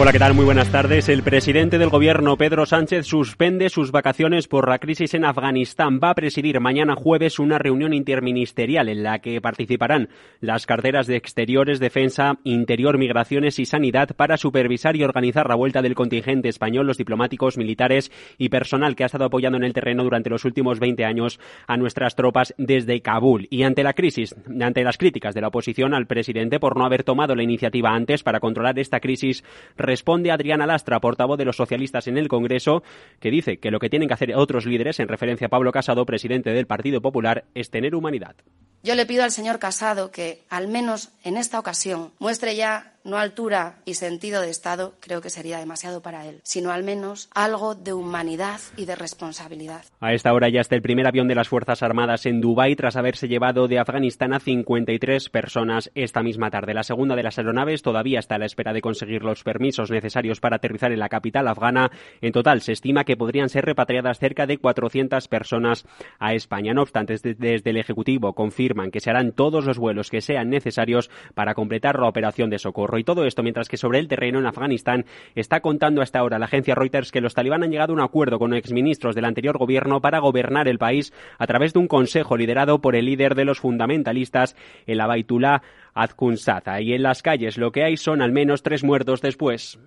Hola, ¿qué tal? Muy buenas tardes. El presidente del gobierno, Pedro Sánchez, suspende sus vacaciones por la crisis en Afganistán. Va a presidir mañana jueves una reunión interministerial en la que participarán las carteras de Exteriores, Defensa, Interior, Migraciones y Sanidad para supervisar y organizar la vuelta del contingente español, los diplomáticos, militares y personal que ha estado apoyando en el terreno durante los últimos 20 años a nuestras tropas desde Kabul. Y ante la crisis, ante las críticas de la oposición al presidente por no haber tomado la iniciativa antes para controlar esta crisis, responde Adriana Lastra, portavoz de los socialistas en el Congreso, que dice que lo que tienen que hacer otros líderes, en referencia a Pablo Casado, presidente del Partido Popular, es tener humanidad. Yo le pido al señor Casado que, al menos en esta ocasión, muestre ya no altura y sentido de Estado, creo que sería demasiado para él, sino al menos algo de humanidad y de responsabilidad. A esta hora ya está el primer avión de las Fuerzas Armadas en Dubái tras haberse llevado de Afganistán a 53 personas esta misma tarde. La segunda de las aeronaves todavía está a la espera de conseguir los permisos necesarios para aterrizar en la capital afgana. En total, se estima que podrían ser repatriadas cerca de 400 personas a España. No obstante, desde el Ejecutivo confirman que se harán todos los vuelos que sean necesarios para completar la operación de socorro. Y todo esto mientras que sobre el terreno en Afganistán está contando hasta ahora la agencia Reuters que los talibán han llegado a un acuerdo con exministros del anterior gobierno para gobernar el país a través de un consejo liderado por el líder de los fundamentalistas, el Abaitullah Azkunsata. Y en las calles lo que hay son al menos tres muertos después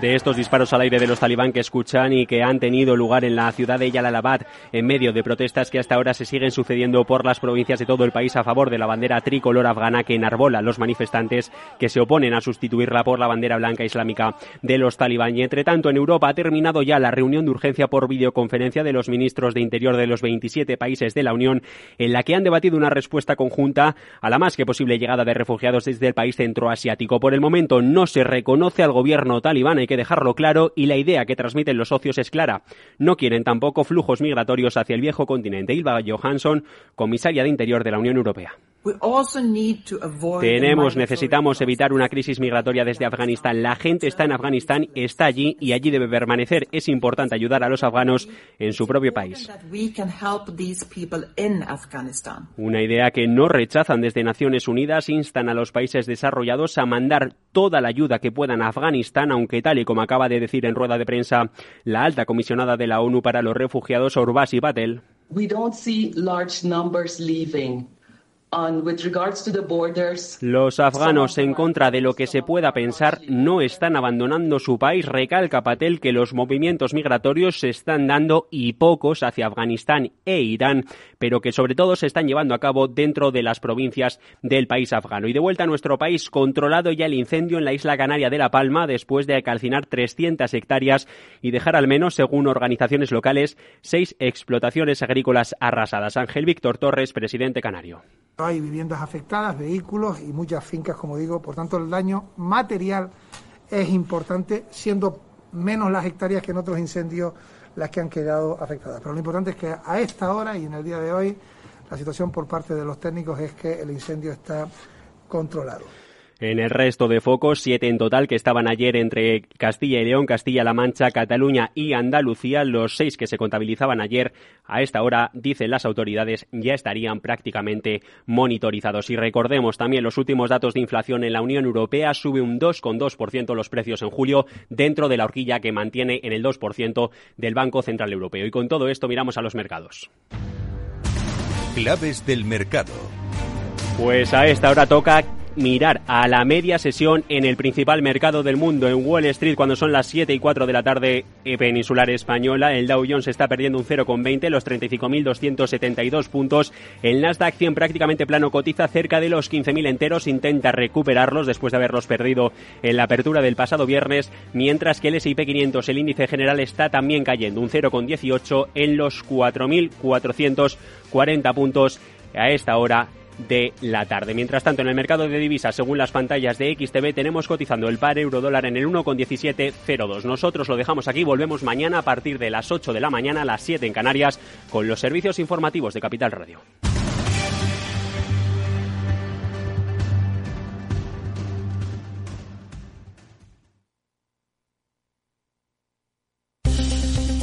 de estos disparos al aire de los talibán que escuchan y que han tenido lugar en la ciudad de Yalalabad en medio de protestas que hasta ahora se siguen sucediendo por las provincias de todo el país a favor de la bandera tricolor afgana que enarbola los manifestantes que se oponen a sustituirla por la bandera blanca islámica de los talibán. Y entre tanto, en Europa ha terminado ya la reunión de urgencia por videoconferencia de los ministros de Interior de los 27 países de la Unión en la que han debatido una respuesta conjunta a la más que posible llegada de refugiados desde el país centroasiático. Por el momento no se reconoce al gobierno talibán hay que dejarlo claro y la idea que transmiten los socios es clara. No quieren tampoco flujos migratorios hacia el viejo continente. Ilva Johansson, comisaria de Interior de la Unión Europea. Tenemos, necesitamos evitar una crisis migratoria desde Afganistán. La gente está en Afganistán, está allí y allí debe permanecer. Es importante ayudar a los afganos en su propio país. Una idea que no rechazan desde Naciones Unidas, instan a los países desarrollados a mandar toda la ayuda que puedan a Afganistán, aunque tal y como acaba de decir en rueda de prensa la alta comisionada de la ONU para los refugiados, Urbasi Patel. Los afganos, en contra de lo que se pueda pensar, no están abandonando su país. Recalca Patel que los movimientos migratorios se están dando y pocos hacia Afganistán e Irán, pero que sobre todo se están llevando a cabo dentro de las provincias del país afgano. Y de vuelta a nuestro país, controlado ya el incendio en la isla canaria de La Palma después de calcinar 300 hectáreas y dejar al menos, según organizaciones locales, seis explotaciones agrícolas arrasadas. Ángel Víctor Torres, presidente canario. Hay viviendas afectadas, vehículos y muchas fincas, como digo, por tanto el daño material es importante, siendo menos las hectáreas que en otros incendios las que han quedado afectadas. Pero lo importante es que a esta hora y en el día de hoy la situación por parte de los técnicos es que el incendio está controlado. En el resto de focos, siete en total que estaban ayer entre Castilla y León, Castilla-La Mancha, Cataluña y Andalucía. Los seis que se contabilizaban ayer a esta hora, dicen las autoridades, ya estarían prácticamente monitorizados. Y recordemos también los últimos datos de inflación en la Unión Europea. Sube un 2,2% los precios en julio dentro de la horquilla que mantiene en el 2% del Banco Central Europeo. Y con todo esto miramos a los mercados. Claves del mercado. Pues a esta hora toca mirar a la media sesión en el principal mercado del mundo, en Wall Street, cuando son las 7 y 4 de la tarde eh, peninsular española. El Dow Jones está perdiendo un 0,20, los 35.272 puntos. El Nasdaq 100 prácticamente plano cotiza cerca de los 15.000 enteros, intenta recuperarlos después de haberlos perdido en la apertura del pasado viernes, mientras que el S&P 500, el índice general, está también cayendo un 0,18 en los 4.440 puntos a esta hora de la tarde. Mientras tanto, en el mercado de divisas, según las pantallas de XTV, tenemos cotizando el par euro dólar en el 1,1702. Nosotros lo dejamos aquí, volvemos mañana a partir de las 8 de la mañana, a las 7 en Canarias, con los servicios informativos de Capital Radio.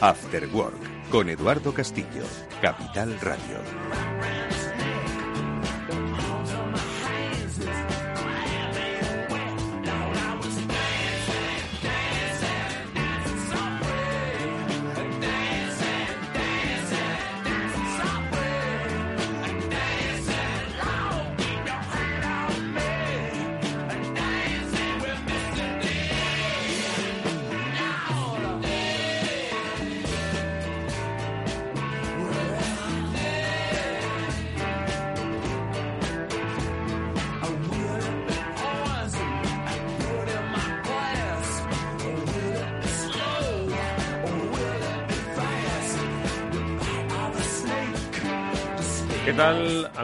After Work, con Eduardo Castillo, Capital Radio.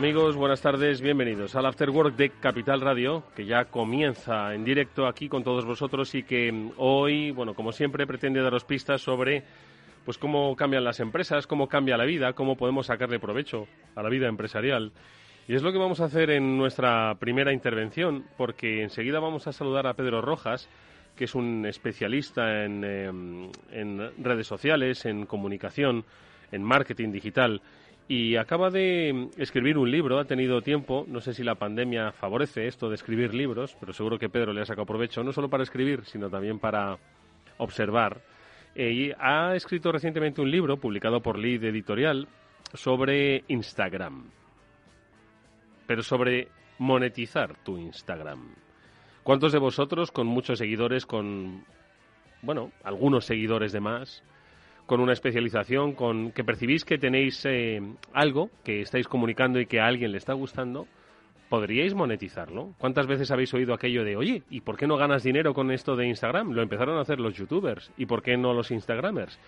Amigos? Buenas tardes, bienvenidos al After Work de Capital Radio, que ya comienza en directo aquí con todos vosotros y que hoy, bueno, como siempre, pretende daros pistas sobre pues cómo cambian las empresas, cómo cambia la vida, cómo podemos sacarle provecho a la vida empresarial. Y es lo que vamos a hacer en nuestra primera intervención, porque enseguida vamos a saludar a Pedro Rojas, que es un especialista en, em, en redes sociales, en comunicación, en marketing digital y acaba de escribir un libro, ha tenido tiempo, no sé si la pandemia favorece esto de escribir libros, pero seguro que Pedro le ha sacado provecho, no solo para escribir, sino también para observar. Eh, y ha escrito recientemente un libro, publicado por Lead Editorial, sobre Instagram, pero sobre monetizar tu Instagram. ¿Cuántos de vosotros con muchos seguidores, con, bueno, algunos seguidores de más, con una especialización, con que percibís que tenéis eh, algo que estáis comunicando y que a alguien le está gustando, podríais monetizarlo. ¿Cuántas veces habéis oído aquello de, oye, ¿y por qué no ganas dinero con esto de Instagram? Lo empezaron a hacer los youtubers. ¿Y por qué no los Instagramers?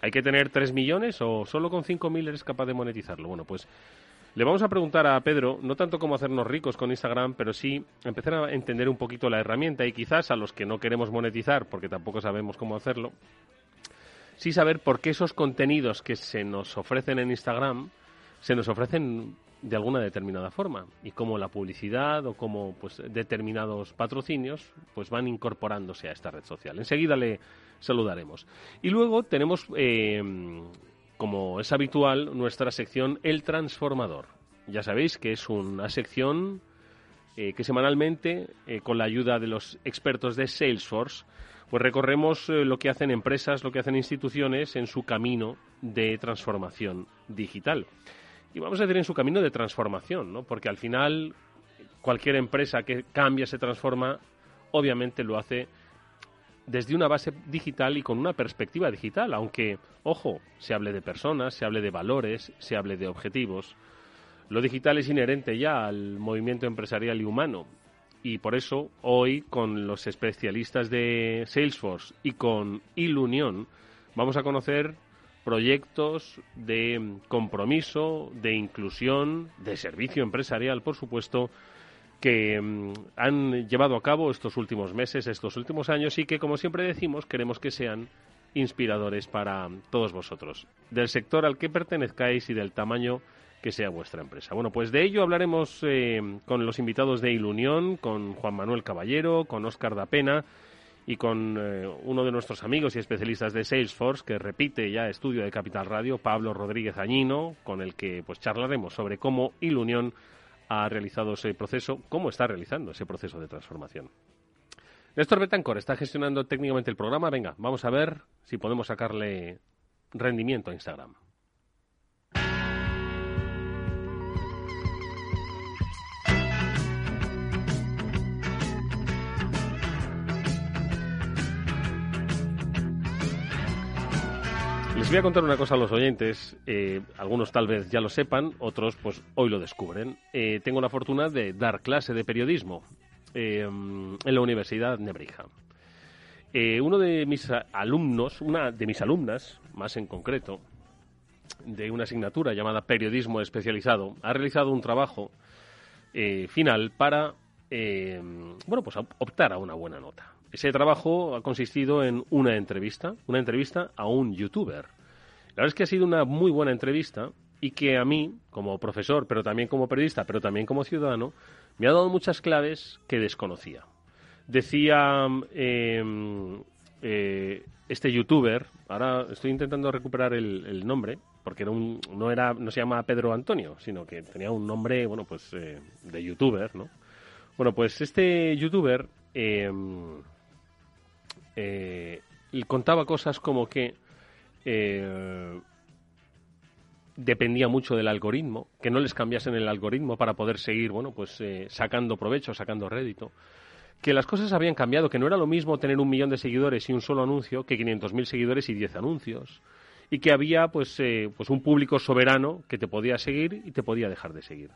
¿Hay que tener 3 millones o solo con 5.000 eres capaz de monetizarlo? Bueno, pues le vamos a preguntar a Pedro, no tanto cómo hacernos ricos con Instagram, pero sí empezar a entender un poquito la herramienta y quizás a los que no queremos monetizar, porque tampoco sabemos cómo hacerlo, sí saber por qué esos contenidos que se nos ofrecen en Instagram se nos ofrecen de alguna determinada forma y cómo la publicidad o cómo pues determinados patrocinios pues van incorporándose a esta red social. Enseguida le saludaremos. Y luego tenemos, eh, como es habitual, nuestra sección El Transformador. Ya sabéis que es una sección eh, que semanalmente, eh, con la ayuda de los expertos de Salesforce, pues recorremos eh, lo que hacen empresas, lo que hacen instituciones en su camino de transformación digital. Y vamos a decir en su camino de transformación, ¿no? Porque al final cualquier empresa que cambia, se transforma, obviamente lo hace desde una base digital y con una perspectiva digital, aunque, ojo, se hable de personas, se hable de valores, se hable de objetivos. Lo digital es inherente ya al movimiento empresarial y humano y por eso hoy con los especialistas de Salesforce y con Ilunion vamos a conocer proyectos de compromiso, de inclusión, de servicio empresarial, por supuesto, que mm, han llevado a cabo estos últimos meses, estos últimos años y que, como siempre decimos, queremos que sean inspiradores para todos vosotros, del sector al que pertenezcáis y del tamaño que sea vuestra empresa. Bueno, pues de ello hablaremos eh, con los invitados de Ilunión, con Juan Manuel Caballero, con Óscar da Pena y con eh, uno de nuestros amigos y especialistas de Salesforce que repite ya estudio de Capital Radio, Pablo Rodríguez Añino, con el que pues charlaremos sobre cómo Ilunión ha realizado ese proceso, cómo está realizando ese proceso de transformación. Néstor Betancor está gestionando técnicamente el programa. Venga, vamos a ver si podemos sacarle rendimiento a Instagram. Voy a contar una cosa a los oyentes. Eh, algunos tal vez ya lo sepan, otros pues hoy lo descubren. Eh, tengo la fortuna de dar clase de periodismo eh, en la Universidad Nebrija. uno de mis alumnos, una de mis alumnas, más en concreto, de una asignatura llamada Periodismo Especializado, ha realizado un trabajo final para bueno, pues optar a una buena nota. Ese trabajo ha consistido en una entrevista, una entrevista a un youtuber. La verdad es que ha sido una muy buena entrevista y que a mí, como profesor, pero también como periodista, pero también como ciudadano, me ha dado muchas claves que desconocía. Decía em, eh, este youtuber, ahora estoy intentando recuperar el, nombre, porque era un, no era no se llama Pedro Antonio, sino que tenía un nombre, bueno, pues eh, de youtuber, ¿no? Bueno, pues este youtuber em, eh, contaba cosas como que eh, dependía mucho del algoritmo, que no les cambiasen el algoritmo para poder seguir, bueno, pues eh, sacando provecho, sacando rédito, que las cosas habían cambiado, que no era lo mismo tener un millón de seguidores y un solo anuncio que 500.000 seguidores y 10 anuncios, y que había pues, pues un público soberano que te podía seguir y te podía dejar de seguir.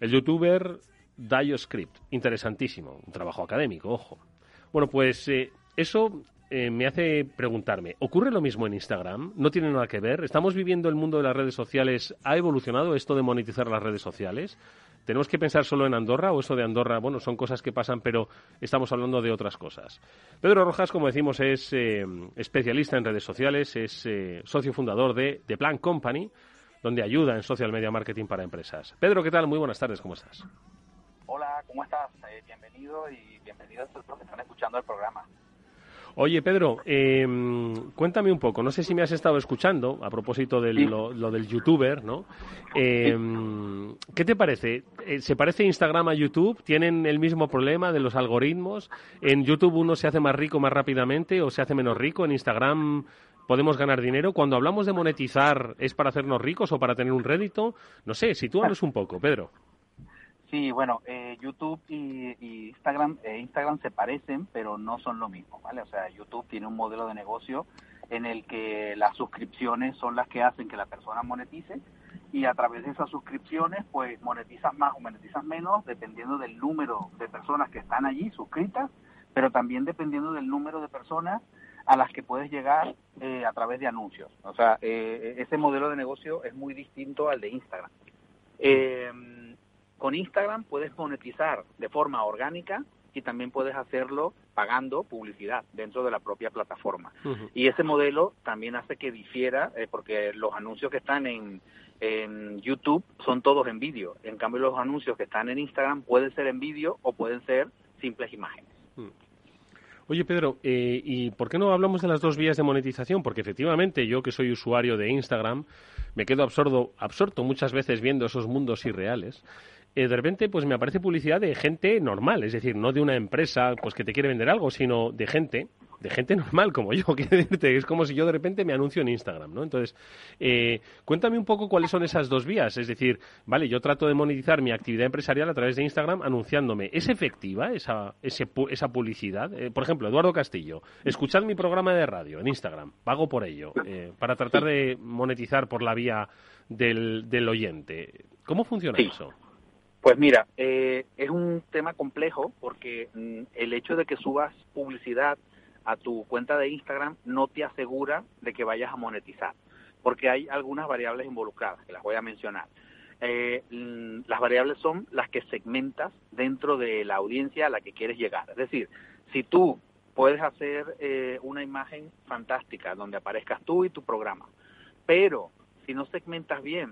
El youtuber DioScript, interesantísimo, un trabajo académico, ojo. Bueno, pues eso eh, me hace preguntarme, ¿ocurre lo mismo en Instagram? ¿No tiene nada que ver? ¿Estamos viviendo el mundo de las redes sociales? ¿Ha evolucionado esto de monetizar las redes sociales? ¿Tenemos que pensar solo en Andorra o eso de Andorra? Bueno, son cosas que pasan, pero estamos hablando de otras cosas. Pedro Rojas, como decimos, es eh, especialista en redes sociales, es eh, socio fundador de The Plan Company, donde ayuda en social media marketing para empresas. Pedro, ¿qué tal? Muy buenas tardes, ¿cómo estás? Hola, ¿cómo estás? bienvenido y bienvenido a los que están escuchando el programa. Oye, Pedro, eh, cuéntame un poco. No sé si me has estado escuchando a propósito de lo, del youtuber, ¿no? Eh, ¿Qué te parece? Eh, ¿Se parece Instagram a YouTube? ¿Tienen el mismo problema de los algoritmos? ¿En YouTube uno se hace más rico más rápidamente o se hace menos rico? ¿En Instagram podemos ganar dinero? Cuando hablamos de monetizar, ¿es para hacernos ricos o para tener un rédito? No sé, sitúanos un poco, Pedro. Sí, bueno, eh, YouTube y, Instagram, eh, Instagram se parecen, pero no son lo mismo, ¿vale? O sea, YouTube tiene un modelo de negocio en el que las suscripciones son las que hacen que la persona monetice y a través de esas suscripciones, pues monetizas más o monetizas menos dependiendo del número de personas que están allí suscritas, pero también dependiendo del número de personas a las que puedes llegar eh, a través de anuncios. O sea, ese modelo de negocio es muy distinto al de Instagram. Eh, con Instagram puedes monetizar de forma orgánica y también puedes hacerlo pagando publicidad dentro de la propia plataforma. Y ese modelo también hace que difiera, eh, porque los anuncios que están en, YouTube son todos en vídeo. En cambio, los anuncios que están en Instagram pueden ser en vídeo o pueden ser simples imágenes. Oye, Pedro, eh, ¿y por qué no hablamos de las dos vías de monetización? Porque efectivamente yo que soy usuario de Instagram me quedo absorto, absorto muchas veces viendo esos mundos irreales eh, de repente pues me aparece publicidad de gente normal, es decir, no de una empresa pues que te quiere vender algo, sino de gente, de gente normal como yo, que es como si yo de repente me anuncio en Instagram, ¿no? Entonces, eh, cuéntame un poco cuáles son esas dos vías, es decir, vale, yo trato de monetizar mi actividad empresarial a través de Instagram anunciándome, ¿es efectiva esa, esa publicidad? Eh, por ejemplo, Eduardo Castillo, escuchad mi programa de radio en Instagram, pago por ello, para tratar de monetizar por la vía del, del oyente. ¿Cómo funciona eso? Pues mira, eh, es un tema complejo porque mm, el hecho de que subas publicidad a tu cuenta de Instagram no te asegura de que vayas a monetizar, porque hay algunas variables involucradas, que las voy a mencionar. Eh, mm, las variables son las que segmentas dentro de la audiencia a la que quieres llegar. Es decir, si tú puedes hacer eh, una imagen fantástica donde aparezcas tú y tu programa, pero si no segmentas bien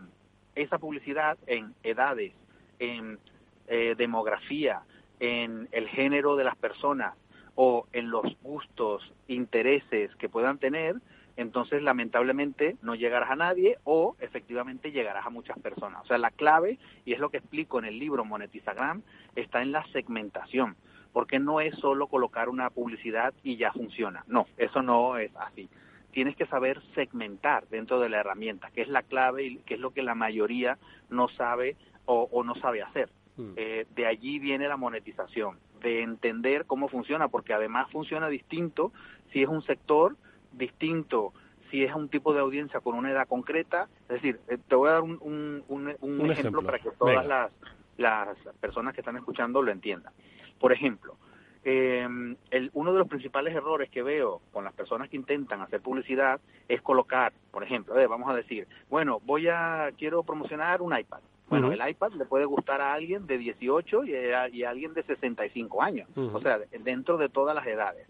esa publicidad en edades, en eh, demografía, en el género de las personas o en los gustos, intereses que puedan tener, entonces lamentablemente no llegarás a nadie o efectivamente llegarás a muchas personas. O sea, la clave, y es lo que explico en el libro Monetizagram, está en la segmentación, porque no es solo colocar una publicidad y ya funciona. No, eso no es así. Tienes que saber segmentar dentro de la herramienta, que es la clave y que es lo que la mayoría no sabe o, no sabe hacer. Mm. Eh, de allí viene la monetización, de entender cómo funciona, porque además funciona distinto si es un sector distinto si es un tipo de audiencia con una edad concreta. Es decir, eh, te voy a dar un, un, ejemplo, para que todas las, las personas que están escuchando lo entiendan. Por ejemplo, eh, el, uno de los principales errores que veo con las personas que intentan hacer publicidad es colocar, por ejemplo, eh, vamos a decir, bueno, voy a, quiero promocionar un iPad. Bueno, el iPad le puede gustar a alguien de 18 y a, y a alguien de 65 años, o sea, dentro de todas las edades.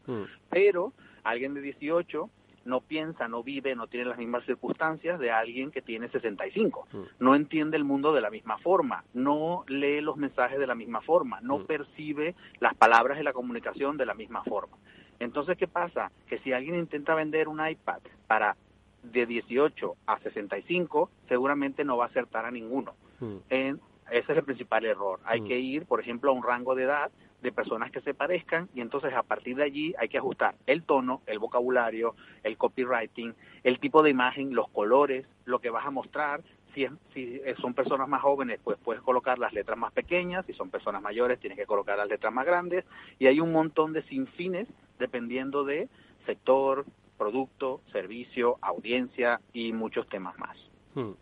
Pero alguien de 18 no piensa, no vive, no tiene las mismas circunstancias de alguien que tiene 65. Mm. No entiende el mundo de la misma forma, no lee los mensajes de la misma forma, no percibe las palabras de la comunicación de la misma forma. Entonces, ¿qué pasa? Que si alguien intenta vender un iPad para de 18 a 65, seguramente no va a acertar a ninguno. Mm. En, ese es el principal error. Hay que ir, por ejemplo, a un rango de edad de personas que se parezcan y entonces a partir de allí hay que ajustar el tono, el vocabulario, el copywriting, el tipo de imagen, los colores, lo que vas a mostrar. Si, si son personas más jóvenes, pues puedes colocar las letras más pequeñas, si son personas mayores, tienes que colocar las letras más grandes y hay un montón de sinfines dependiendo de sector, producto, servicio, audiencia y muchos temas más. Hmm.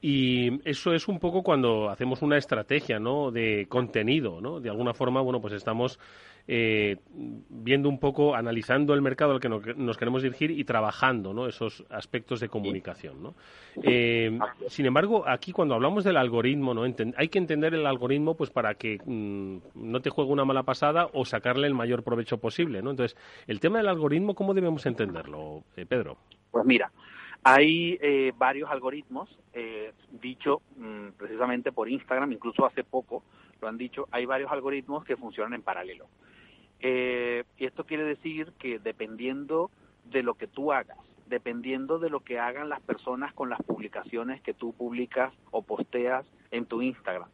Y eso es un poco cuando hacemos una estrategia, ¿no? De contenido, ¿no? De alguna forma, bueno, pues estamos eh, viendo un poco, analizando el mercado al que nos queremos dirigir y trabajando, ¿no? Esos aspectos de comunicación, ¿no? Eh, sin embargo, aquí cuando hablamos del algoritmo, ¿no? hay que entender el algoritmo, pues para que mm, no te juegue una mala pasada o sacarle el mayor provecho posible, ¿no? Entonces, el tema del algoritmo, ¿cómo debemos entenderlo, eh, Pedro? Pues mira, hay eh, varios algoritmos, eh, dicho mm, precisamente por Instagram, incluso hace poco lo han dicho, hay varios algoritmos que funcionan en paralelo. Eh, y esto quiere decir que dependiendo de lo que tú hagas, dependiendo de lo que hagan las personas con las publicaciones que tú publicas o posteas en tu Instagram,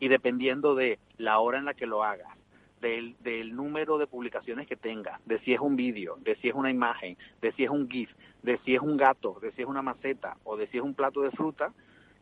y dependiendo de la hora en la que lo hagas, del, del número de publicaciones que tenga, de si es un vídeo, de si es una imagen, de si es un GIF, de si es un gato, de si es una maceta o de si es un plato de fruta,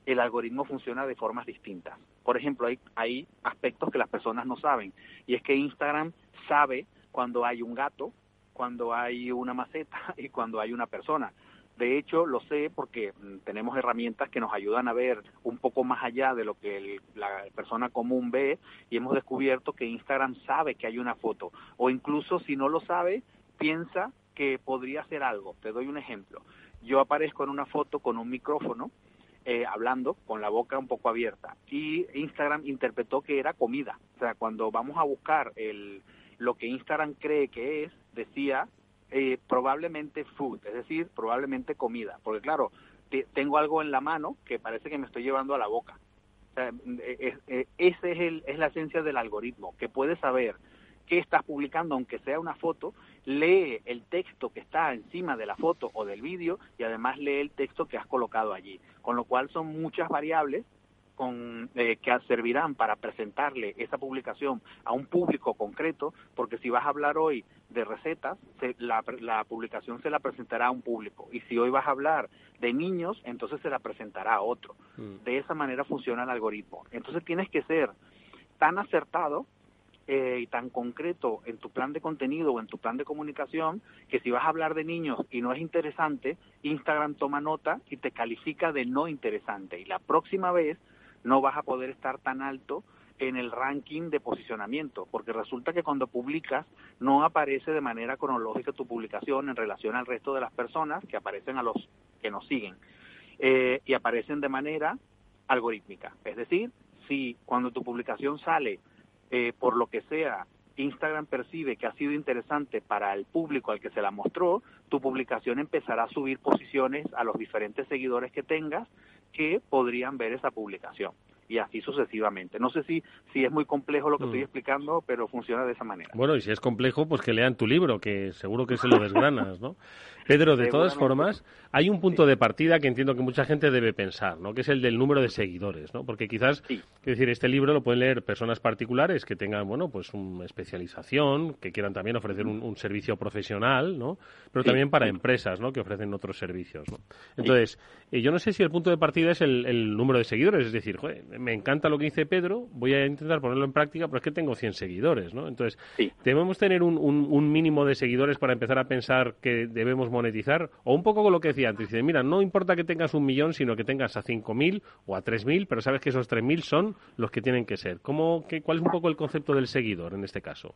el algoritmo funciona de formas distintas. Por ejemplo, hay, hay aspectos que las personas no saben y es que Instagram sabe cuando hay un gato, cuando hay una maceta y cuando hay una persona. De hecho, lo sé porque mm, tenemos herramientas que nos ayudan a ver un poco más allá de lo que la persona común ve y hemos descubierto que Instagram sabe que hay una foto o incluso si no lo sabe, piensa que podría ser algo. Te doy un ejemplo. Yo aparezco en una foto con un micrófono eh, hablando con la boca un poco abierta y Instagram interpretó que era comida. O sea, cuando vamos a buscar el, lo que Instagram cree que es, decía eh, probablemente food, es decir, probablemente comida, porque claro, tengo algo en la mano que parece que me estoy llevando a la boca. Sea, eh, eh, esa es, es la esencia del algoritmo, que puede saber qué estás publicando, aunque sea una foto, lee el texto que está encima de la foto o del vídeo y además lee el texto que has colocado allí. Con lo cual son muchas variables con, eh, que servirán para presentarle esa publicación a un público concreto, porque si vas a hablar hoy de recetas, la, la, publicación se la presentará a un público. Y si hoy vas a hablar de niños, entonces se la presentará a otro. Mm. De esa manera funciona el algoritmo. Entonces tienes que ser tan acertado eh, y tan concreto en tu plan de contenido o en tu plan de comunicación que si vas a hablar de niños y no es interesante, Instagram toma nota y te califica de no interesante. Y la próxima vez no vas a poder estar tan alto en el ranking de posicionamiento, porque resulta que cuando publicas no aparece de manera cronológica tu publicación en relación al resto de las personas que aparecen a los que nos siguen eh, y aparecen de manera algorítmica. Es decir, si cuando tu publicación sale eh, por lo que sea Instagram percibe que ha sido interesante para el público al que se la mostró, tu publicación empezará a subir posiciones a los diferentes seguidores que tengas que podrían ver esa publicación. y así sucesivamente. No sé si, si es muy complejo lo que estoy Mm. explicando, pero funciona de esa manera. Bueno, y si es complejo, pues que lean tu libro, que seguro que se lo desgranas, ¿no? Pedro, de todas formas, hay un punto de partida que entiendo que mucha gente debe pensar, ¿no? Que es el del número de seguidores, ¿no? Porque quizás, Sí. es decir, este libro lo pueden leer personas particulares que tengan, bueno, pues una especialización, que quieran también ofrecer un, un servicio profesional, ¿no? Pero Sí, también para empresas, ¿no? Que ofrecen otros servicios, ¿no? Entonces, eh, yo no sé si el punto de partida es el, el número de seguidores, es decir, joder, me encanta lo que dice Pedro, voy a intentar ponerlo en práctica, pero es que tengo 100 seguidores, ¿no? Entonces. ¿debemos tener un, un- un mínimo de seguidores para empezar a pensar que debemos monetizar? O un poco con lo que decía antes, dice, mira, no importa que tengas un millón, sino que tengas a 5.000 o a 3.000, pero sabes que esos 3.000 son los que tienen que ser. ¿Cómo, qué, ¿Cuál es un poco el concepto del seguidor en este caso?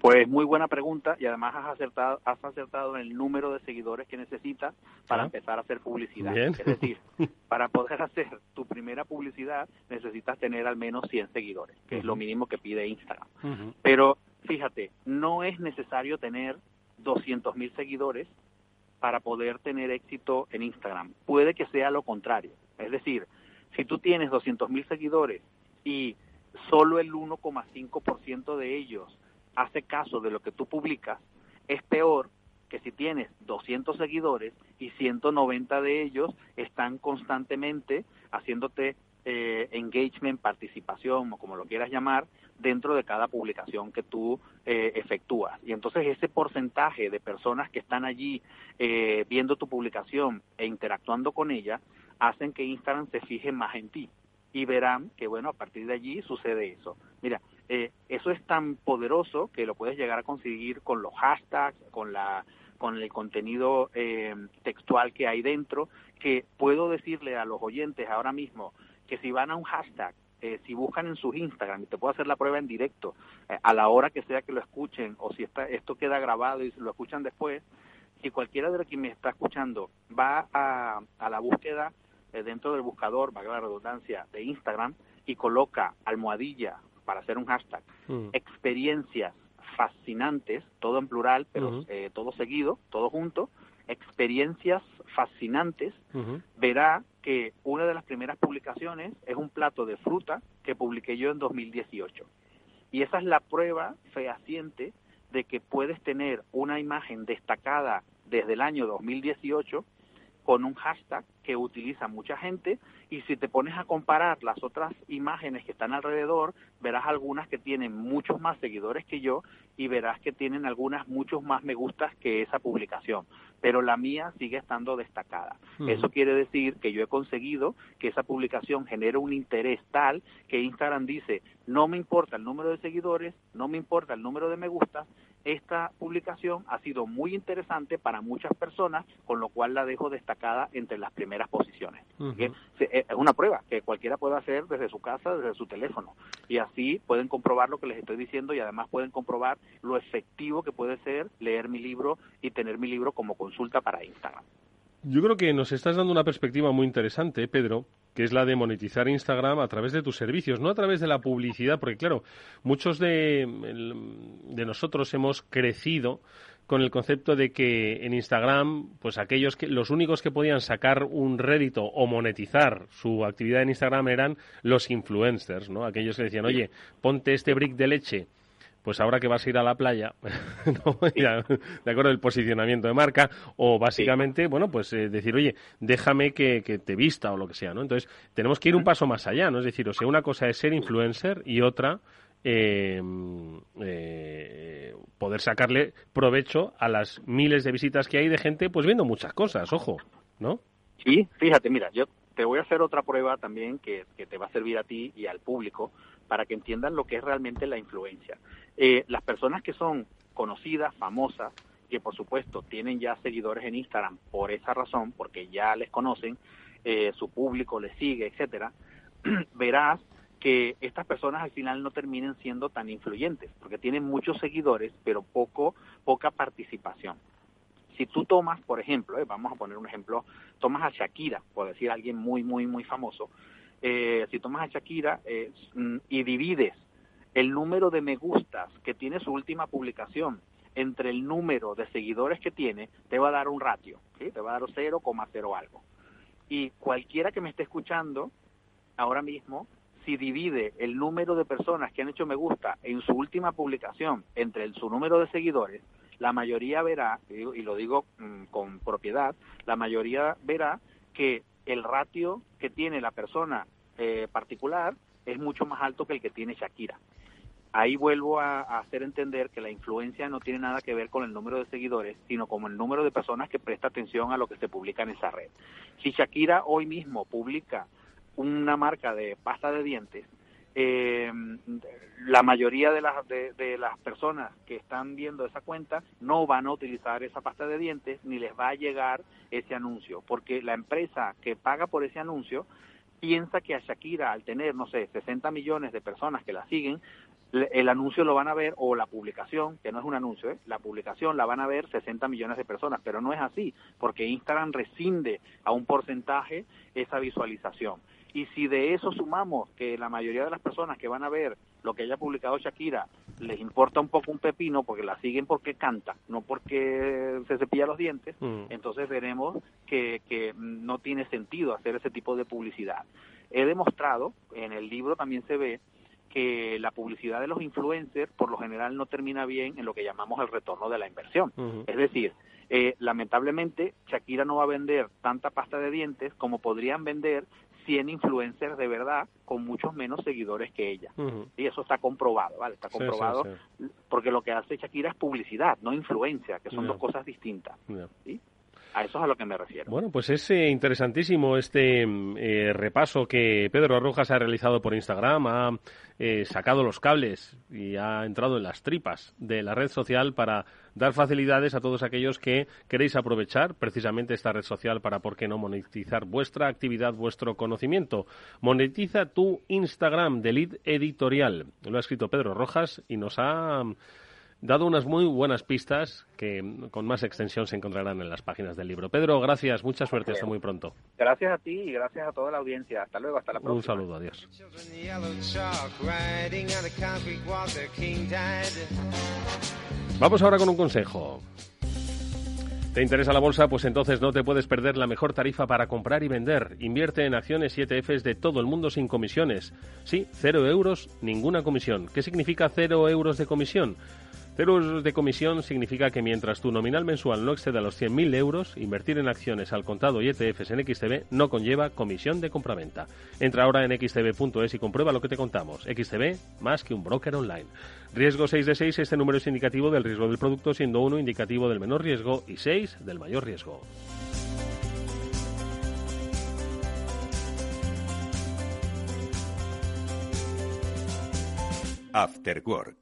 Pues muy buena pregunta y además has acertado, has acertado en el número de seguidores que necesitas para Ah. empezar a hacer publicidad. Bien. Es decir, para poder hacer tu primera publicidad necesitas tener al menos 100 seguidores, que es lo mínimo que pide Instagram. Pero fíjate, no es necesario tener 200.000 seguidores para poder tener éxito en Instagram. Puede que sea lo contrario. Es decir, si tú tienes 200.000 seguidores y solo el 1,5% de ellos hace caso de lo que tú publicas, es peor que si tienes 200 seguidores y 190 de ellos están constantemente haciéndote eh, engagement, participación o como lo quieras llamar, dentro de cada publicación que tú eh, efectúas. Y entonces ese porcentaje de personas que están allí eh, viendo tu publicación e interactuando con ella hacen que Instagram se fije más en ti y verán que, bueno, a partir de allí sucede eso. Mira, eh, eso es tan poderoso que lo puedes llegar a conseguir con los hashtags, con la con el contenido eh, textual que hay dentro, que puedo decirle a los oyentes ahora mismo que si van a un hashtag, eh, si buscan en sus Instagram, y te puedo hacer la prueba en directo, eh, a la hora que sea que lo escuchen, o si está, esto queda grabado y lo escuchan después, si cualquiera de los que me está escuchando va a, a la búsqueda eh, dentro del buscador, valga la redundancia, de Instagram y coloca almohadilla para hacer un hashtag, Mm. experiencias fascinantes, todo en plural, pero eh, todo seguido, todo junto, experiencias fascinantes, verá que una de las primeras publicaciones es un plato de fruta que publiqué yo en 2018. Y esa es la prueba fehaciente de que puedes tener una imagen destacada desde el año 2018 con un hashtag que utiliza mucha gente y si te pones a comparar las otras imágenes que están alrededor, verás algunas que tienen muchos más seguidores que yo y verás que tienen algunas muchos más me gustas que esa publicación, pero la mía sigue estando destacada. Eso quiere decir que yo he conseguido que esa publicación genere un interés tal que Instagram dice, no me importa el número de seguidores, no me importa el número de me gustas, esta publicación ha sido muy interesante para muchas personas, con lo cual la dejo destacada entre las primeras posiciones. Se- eh, Es una prueba que cualquiera puede hacer desde su casa, desde su teléfono. Y así pueden comprobar lo que les estoy diciendo y además pueden comprobar lo efectivo que puede ser leer mi libro y tener mi libro como consulta para Instagram. Yo creo que nos estás dando una perspectiva muy interesante, Pedro, que es la de monetizar Instagram a través de tus servicios, no a través de la publicidad, porque claro, muchos de, de nosotros hemos crecido con el concepto de que en Instagram, pues aquellos que los únicos que podían sacar un rédito o monetizar su actividad en Instagram eran los influencers, ¿no? Aquellos que decían, oye, ponte este brick de leche pues ahora que vas a ir a la playa, ¿no? Ya, de acuerdo el posicionamiento de marca, o básicamente, bueno, pues eh, decir, oye, déjame que, que te vista o lo que sea, ¿no? Entonces, tenemos que ir un paso más allá, ¿no? Es decir, o sea, una cosa es ser influencer y otra, eh, eh, poder sacarle provecho a las miles de visitas que hay de gente, pues viendo muchas cosas, ojo, ¿no? Sí, fíjate, mira, yo te voy a hacer otra prueba también que, que te va a servir a ti y al público para que entiendan lo que es realmente la influencia. Eh, las personas que son conocidas, famosas, que por supuesto tienen ya seguidores en Instagram por esa razón, porque ya les conocen, eh, su público les sigue, etcétera, verás que estas personas al final no terminen siendo tan influyentes, porque tienen muchos seguidores, pero poco, poca participación si tú tomas, por ejemplo, eh, vamos a poner un ejemplo, tomas a Shakira, por decir alguien muy, muy, muy famoso, eh, si tomas a Shakira eh, mm, y divides el número de me gustas que tiene su última publicación entre el número de seguidores que tiene, te va a dar un ratio, te va a dar 0,0 algo. Y cualquiera que me esté escuchando ahora mismo si divide el número de personas que han hecho me gusta en su última publicación entre su número de seguidores, la mayoría verá, y lo digo mm, con propiedad, la mayoría verá que el ratio que tiene la persona eh, particular es mucho más alto que el que tiene Shakira. Ahí vuelvo a, hacer entender que la influencia no tiene nada que ver con el número de seguidores, sino con el número de personas que presta atención a lo que se publica en esa red. Si Shakira hoy mismo publica una marca de pasta de dientes, eh, la mayoría de las, de, las personas que están viendo esa cuenta no van a utilizar esa pasta de dientes ni les va a llegar ese anuncio, porque la empresa que paga por ese anuncio piensa que a Shakira, al tener, no sé, 60 millones de personas que la siguen, el anuncio lo van a ver, o la publicación, que no es un anuncio, ¿eh? la publicación la van a ver 60 millones de personas, pero no es así, porque Instagram rescinde a un porcentaje esa visualización. Y si de eso sumamos que la mayoría de las personas que van a ver lo que haya publicado Shakira les importa un poco un pepino porque la siguen porque canta, no porque se cepilla los dientes, mm. entonces veremos que, que no tiene sentido hacer ese tipo de publicidad. He demostrado, en el libro también se ve, que la publicidad de los influencers por lo general no termina bien en lo que llamamos el retorno de la inversión. Es decir, eh, lamentablemente Shakira no va a vender tanta pasta de dientes como podrían vender 100 influencers de verdad con muchos menos seguidores que ella. Y eso está comprobado, ¿vale? Está comprobado porque lo que hace Shakira es publicidad, no influencia, que son dos cosas distintas. A eso es a lo que me refiero. Bueno, pues es eh, interesantísimo este eh, repaso que Pedro Rojas ha realizado por Instagram. Ha eh, sacado los cables y ha entrado en las tripas de la red social para dar facilidades a todos aquellos que queréis aprovechar precisamente esta red social para, ¿por qué no?, monetizar vuestra actividad, vuestro conocimiento. Monetiza tu Instagram de lead editorial. Lo ha escrito Pedro Rojas y nos ha dado unas muy buenas pistas que con más extensión se encontrarán en las páginas del libro. Pedro, gracias, mucha suerte, hasta muy pronto. Gracias a ti y gracias a toda la audiencia. Hasta luego, hasta la próxima. Un saludo, adiós. Vamos ahora con un consejo. ¿Te interesa la bolsa? Pues entonces no te puedes perder la mejor tarifa para comprar y vender. Invierte en acciones y ETFs de todo el mundo sin comisiones. Sí, cero euros, ninguna comisión. ¿Qué significa cero euros de comisión? Cero euros de comisión significa que mientras tu nominal mensual no exceda los 100.000 euros, invertir en acciones al contado y ETFs en XTB no conlleva comisión de compraventa. Entra ahora en xtb.es y comprueba lo que te contamos. XTB, más que un broker online. Riesgo 6 de 6, este número es indicativo del riesgo del producto, siendo 1 indicativo del menor riesgo y 6 del mayor riesgo. After Work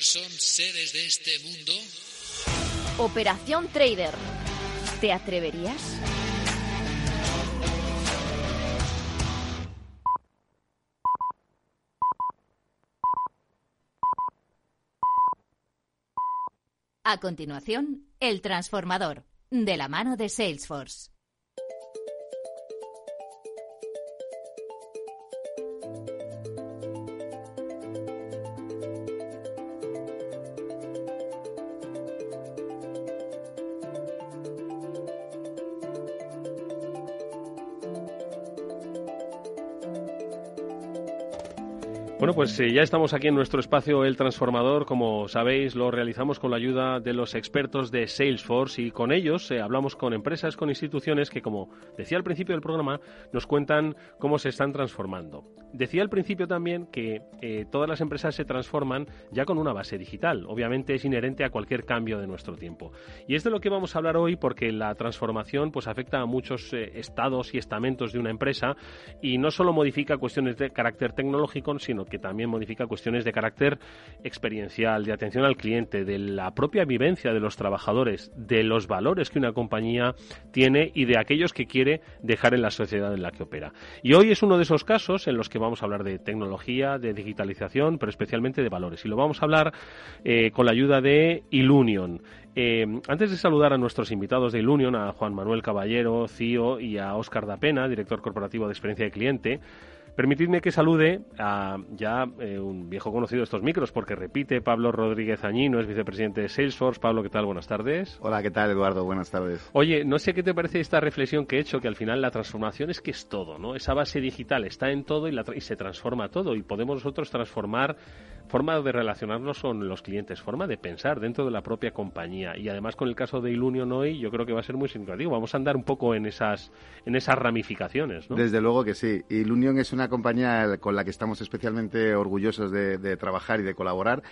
Son seres de este mundo? Operación Trader. ¿Te atreverías? A continuación, el transformador, de la mano de Salesforce. Bueno, pues eh, ya estamos aquí en nuestro espacio El Transformador. Como sabéis, lo realizamos con la ayuda de los expertos de Salesforce y con ellos eh, hablamos con empresas, con instituciones que, como decía al principio del programa, nos cuentan cómo se están transformando. Decía al principio también que eh, todas las empresas se transforman ya con una base digital. Obviamente es inherente a cualquier cambio de nuestro tiempo. Y es de lo que vamos a hablar hoy porque la transformación pues afecta a muchos estados y estamentos de una empresa y no solo modifica cuestiones de carácter tecnológico, sino que también modifica cuestiones de carácter experiencial, de atención al cliente, de la propia vivencia de los trabajadores, de los valores que una compañía tiene y de aquellos que quiere dejar en la sociedad en la que opera. Y hoy es uno de esos casos en los que vamos a hablar de tecnología, de digitalización, pero especialmente de valores. Y lo vamos a hablar eh, con la ayuda de Ilunion. Eh, antes de saludar a nuestros invitados de Ilunion, a Juan Manuel Caballero, CIO, y a Óscar Dapena, director corporativo de experiencia de cliente, Permitidme que salude a ya eh, un viejo conocido de estos micros, porque repite Pablo Rodríguez Añino, es vicepresidente de Salesforce. Pablo, ¿qué tal? Buenas tardes. Hola, ¿qué tal, Eduardo? Buenas tardes. Oye, no sé qué te parece esta reflexión que he hecho, que al final la transformación es que es todo, ¿no? Esa base digital está en todo y, la y se transforma todo, y podemos nosotros transformar forma de relacionarnos con los clientes, forma de pensar dentro de la propia compañía. Y además con el caso de Ilunion hoy, yo creo que va a ser muy significativo. Vamos a andar un poco en esas, en esas ramificaciones, ¿no? Desde luego que sí. Ilunion es una compañía con la que estamos especialmente orgullosos de, trabajar y de colaborar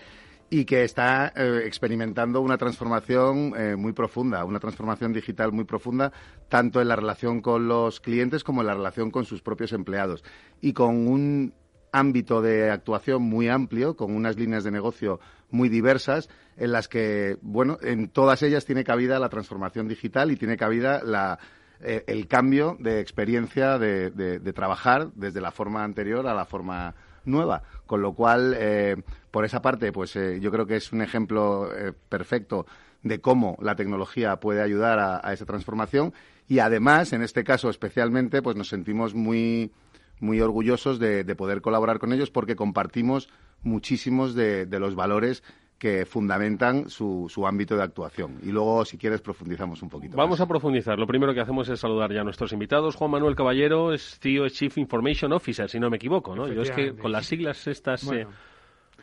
y que está eh, experimentando una transformación eh, muy profunda, una transformación digital muy profunda, tanto en la relación con los clientes como en la relación con sus propios empleados. Y con un ámbito de actuación muy amplio, con unas líneas de negocio muy diversas, en las que, bueno, en todas ellas tiene cabida la transformación digital y tiene cabida la, eh, el cambio de experiencia de, trabajar desde la forma anterior a la forma nueva. Con lo cual, eh, por esa parte, pues eh, yo creo que es un ejemplo perfecto de cómo la tecnología puede ayudar a, esa transformación y además, en este caso especialmente, pues nos sentimos muy muy orgullosos de, poder colaborar con ellos porque compartimos muchísimos de, los valores que fundamentan su, su, ámbito de actuación. Y luego, si quieres, profundizamos un poquito. Vamos a profundizar. Lo primero que hacemos es saludar ya a nuestros invitados. Juan Manuel Caballero es CEO, Chief Information Officer, si no me equivoco. ¿no? Yo es que con las siglas estas eh,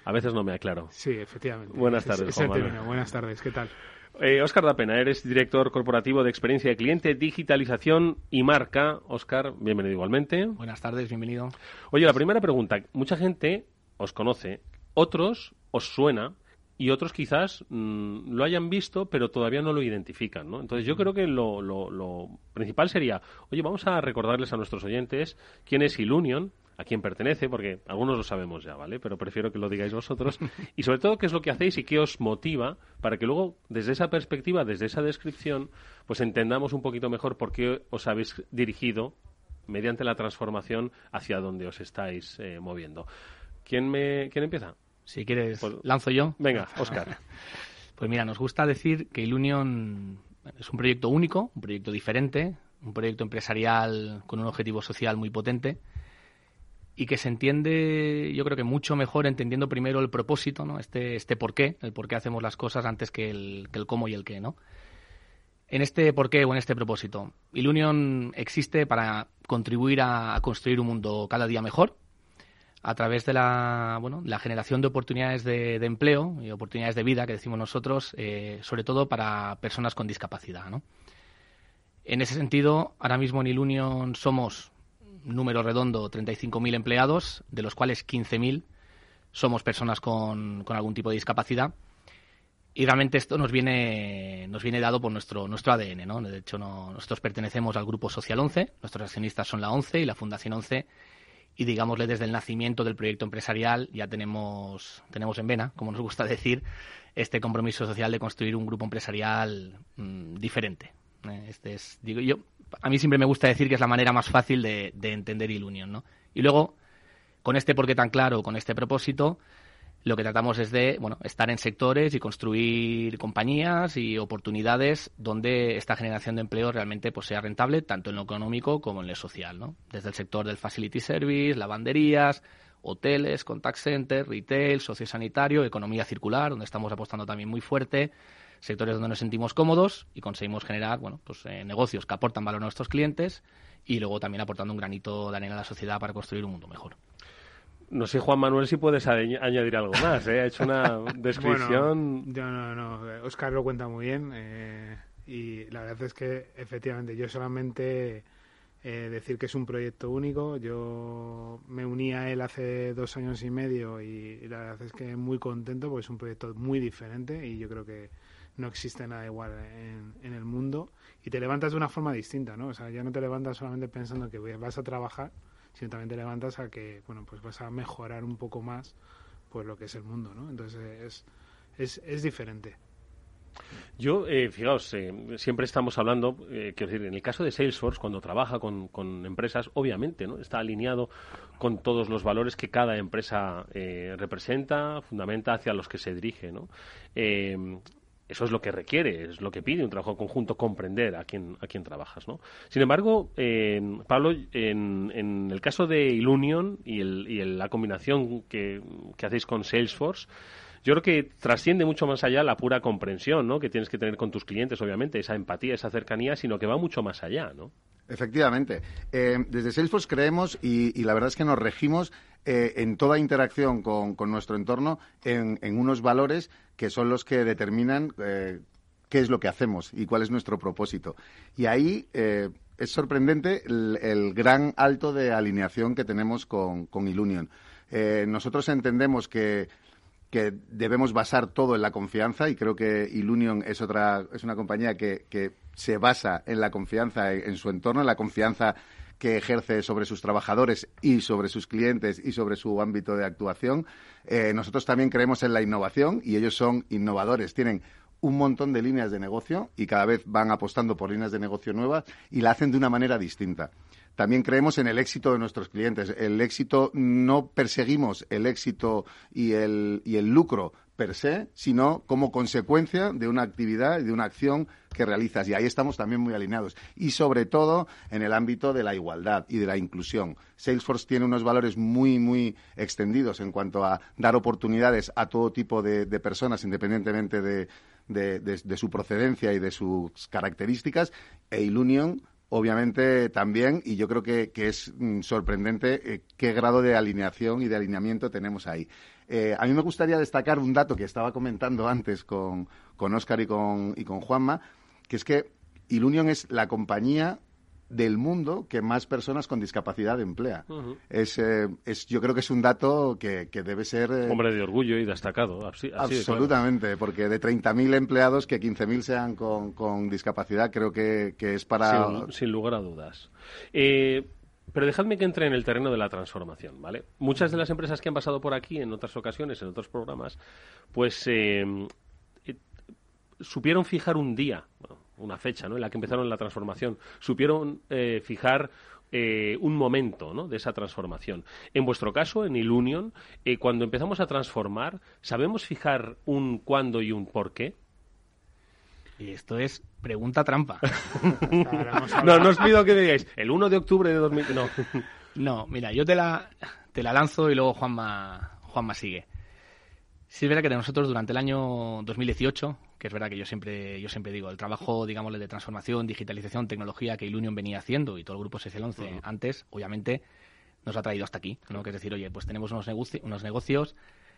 a veces no me aclaro. Sí, efectivamente. Buenas tardes, Juan Manuel. Buenas tardes, ¿qué tal? Oscar eh, Dapena, eres director corporativo de experiencia de cliente, digitalización y marca. Oscar, bienvenido igualmente. Buenas tardes, bienvenido. Oye, la primera pregunta. Mucha gente os conoce, otros os suena y otros quizás mm, lo hayan visto, pero todavía no lo identifican, ¿no? Entonces yo creo que lo, lo, principal sería, oye, vamos a recordarles a nuestros oyentes quién es Ilunion, a quién pertenece, porque algunos lo sabemos ya, ¿vale? Pero prefiero que lo digáis vosotros. Y sobre todo, qué es lo que hacéis y qué os motiva para que luego, desde esa perspectiva, desde esa descripción, pues entendamos un poquito mejor por qué os habéis dirigido mediante la transformación hacia donde os estáis eh, moviendo. ¿Quién, me, ¿Quién empieza? Si quieres, pues lanzo yo. Venga, Oscar. pues mira, nos gusta decir que Ilunion es un proyecto único, un proyecto diferente, un proyecto empresarial con un objetivo social muy potente y que se entiende, yo creo que mucho mejor entendiendo primero el propósito, ¿no? Este, este por qué, el por qué hacemos las cosas antes que el, que el cómo y el qué, ¿no? En este por qué o en este propósito, Ilunion existe para contribuir a, construir un mundo cada día mejor a través de la, bueno, la generación de oportunidades de, empleo y oportunidades de vida que decimos nosotros, eh, sobre todo para personas con discapacidad, ¿no? En ese sentido, ahora mismo en Ilunion somos número redondo, 35.000 empleados, de los cuales 15.000 somos personas con, con, algún tipo de discapacidad. Y realmente esto nos viene, nos viene dado por nuestro, nuestro ADN. ¿no? De hecho, nosotros pertenecemos al Grupo Social 11, nuestros accionistas son la 11 y la Fundación 11. y digámosle desde el nacimiento del proyecto empresarial ya tenemos, tenemos en vena, como nos gusta decir, este compromiso social de construir un grupo empresarial mm, diferente. Eh, este es, digo yo, a mí siempre me gusta decir que es la manera más fácil de, de entender Ilunion, ¿no? Y luego, con este porqué tan claro, con este propósito, lo que tratamos es de bueno, estar en sectores y construir compañías y oportunidades donde esta generación de empleo realmente pues, sea rentable, tanto en lo económico como en lo social. ¿no? Desde el sector del facility service, lavanderías, hoteles, contact center, retail, sociosanitario, economía circular, donde estamos apostando también muy fuerte, sectores donde nos sentimos cómodos y conseguimos generar bueno, pues, eh, negocios que aportan valor a nuestros clientes y luego también aportando un granito de arena a la sociedad para construir un mundo mejor. No sé, Juan Manuel, si puedes añadir algo más. ¿eh? Ha hecho una descripción. no, no, no. Oscar lo cuenta muy bien. Eh, y la verdad es que, efectivamente, yo solamente eh, decir que es un proyecto único. Yo me uní a él hace dos años y medio y, la verdad es que muy contento porque es un proyecto muy diferente y yo creo que no existe nada igual en, en el mundo. Y te levantas de una forma distinta, ¿no? O sea, ya no te levantas solamente pensando que vas a trabajar sino también te levantas a que, bueno, pues vas a mejorar un poco más pues lo que es el mundo, ¿no? Entonces es, es, es diferente. Yo, eh, fijaos, eh, siempre estamos hablando, eh, quiero decir, en el caso de Salesforce, cuando trabaja con, con empresas, obviamente, ¿no? Está alineado con todos los valores que cada empresa eh, representa, fundamenta, hacia los que se dirige, ¿no? Eso es lo que requiere, es lo que pide un trabajo conjunto, comprender a quién, a quién trabajas. ¿no? Sin embargo, Pablo, en, en, el caso de Ilunion y, el, y la combinación que, que, hacéis con Salesforce, yo creo que trasciende mucho más allá la pura comprensión ¿no? que tienes que tener con tus clientes, obviamente, esa empatía, esa cercanía, sino que va mucho más allá. ¿no? Efectivamente. Eh, desde Salesforce creemos y, la verdad es que nos regimos eh, en toda interacción con, con nuestro entorno en, en, unos valores que son los que determinan eh, qué es lo que hacemos y cuál es nuestro propósito. Y ahí eh, es sorprendente el, el, gran alto de alineación que tenemos con, con Ilunion. Nosotros entendemos que que debemos basar todo en la confianza y creo que Ilunion es otra es una compañía que, que se basa en la confianza en, su entorno, en la confianza que ejerce sobre sus trabajadores y sobre sus clientes y sobre su ámbito de actuación. Eh, nosotros también creemos en la innovación y ellos son innovadores. Tienen un montón de líneas de negocio y cada vez van apostando por líneas de negocio nuevas y la hacen de una manera distinta. También creemos en el éxito de nuestros clientes. El éxito, no perseguimos el éxito y el, y el lucro per se, sino como consecuencia de una actividad y de una acción que realizas. Y ahí estamos también muy alineados. Y sobre todo en el ámbito de la igualdad y de la inclusión. Salesforce tiene unos valores muy, muy extendidos en cuanto a dar oportunidades a todo tipo de, personas, independientemente de, su procedencia y de sus características. E Ilunion obviamente también, y yo creo que, que es mm, sorprendente eh, qué grado de alineación y de alineamiento tenemos ahí. Eh, a mí me gustaría destacar un dato que estaba comentando antes con, con Oscar y con, y con Juanma, que es que Ilunion es la compañía del mundo que más personas con discapacidad emplea. Uh -huh. es, eh, es, yo creo que es un dato que, que debe ser... Eh, Hombre de orgullo y destacado. Así, así absolutamente, de claro. porque de 30.000 empleados, que 15.000 sean con, con, discapacidad, creo que, que es para... Sin, sin lugar a dudas. Eh, pero dejadme que entre en el terreno de la transformación, ¿vale? Muchas de las empresas que han pasado por aquí en otras ocasiones, en otros programas, pues eh, eh, supieron fijar un día, una fecha, ¿no? En la que empezaron la transformación, supieron eh, fijar eh, un momento ¿no? de esa transformación. En vuestro caso, en Ilunion, cuando empezamos a transformar, ¿sabemos fijar un cuándo y un por qué? Y esto es pregunta trampa. no, no os pido que digáis el 1 de octubre de 2000. No. no, mira, yo te la, te la lanzo y luego Juanma, Juanma sigue. Sí es verdad que de nosotros durante el año 2018, que es verdad que yo siempre, yo siempre digo, el trabajo, digámosle, de transformación, digitalización, tecnología que Ilunion venía haciendo y todo el grupo SC11 uh -huh. antes, obviamente, nos ha traído hasta aquí, ¿no? Que es decir, oye, pues tenemos unos, negoci unos negocios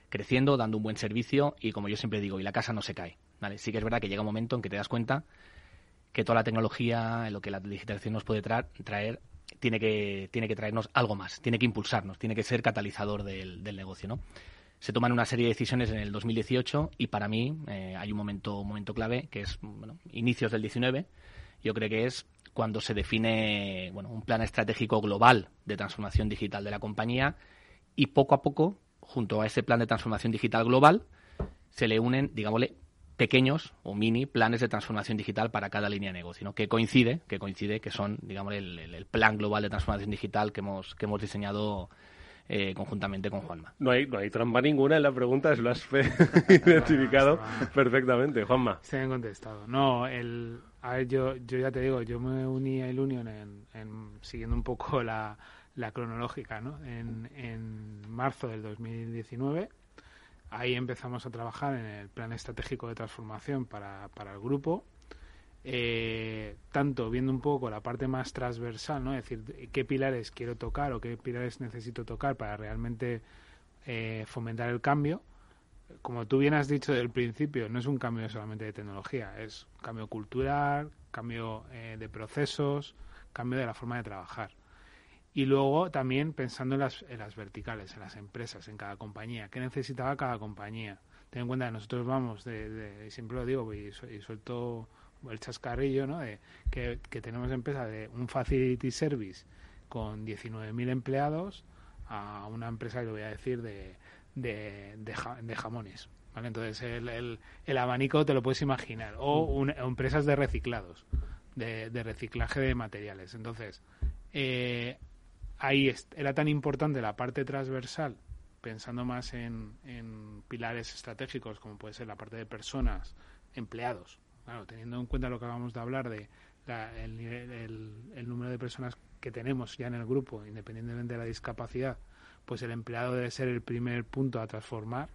creciendo, dando un buen servicio y, como yo siempre digo, y la casa no se cae, ¿vale? Sí que es verdad que llega un momento en que te das cuenta que toda la tecnología, lo que la digitalización nos puede tra traer, tiene que, tiene que traernos algo más, tiene que impulsarnos, tiene que ser catalizador del, del negocio, ¿no? se toman una serie de decisiones en el 2018 y para mí eh, hay un momento, un momento clave que es bueno, inicios del 19. Yo creo que es cuando se define bueno, un plan estratégico global de transformación digital de la compañía y poco a poco, junto a ese plan de transformación digital global, se le unen, digámosle, pequeños o mini planes de transformación digital para cada línea de negocio, ¿no? que coincide, que coincide, que son, digamos, el, el, plan global de transformación digital que hemos, que hemos diseñado eh, conjuntamente con Juanma. No hay, no hay trampa ninguna en la pregunta, lo has identificado perfectamente, Juanma. Se han contestado. No, el, a ver, yo, yo ya te digo, yo me uní a Ilunion en, en, siguiendo un poco la, la cronológica, ¿no? En, en marzo del 2019 ahí empezamos a trabajar en el plan estratégico de transformación para, para el grupo. Eh, tanto viendo un poco la parte más transversal, ¿no? Es decir, qué pilares quiero tocar o qué pilares necesito tocar para realmente eh, fomentar el cambio. Como tú bien has dicho del principio, no es un cambio solamente de tecnología, es cambio cultural, cambio eh, de procesos, cambio de la forma de trabajar. Y luego también pensando en las, en las verticales, en las empresas, en cada compañía. ¿Qué necesitaba cada compañía? Ten en cuenta que nosotros vamos, de, siempre lo digo y, suelto el chascarrillo, ¿no? De que, tenemos empresa de un facility service con 19.000 empleados a una empresa, que voy a decir, de, de, de, jamones. ¿vale? Entonces, el, el, el, abanico te lo puedes imaginar. O, empresas de reciclados, de, de reciclaje de materiales. Entonces, eh, ahí era tan importante la parte transversal, pensando más en, pilares estratégicos como puede ser la parte de personas, empleados. Claro, teniendo en cuenta lo que acabamos de hablar de el, número de personas que tenemos ya en el grupo, independientemente de la discapacidad, pues el empleado debe ser el primer punto a transformar.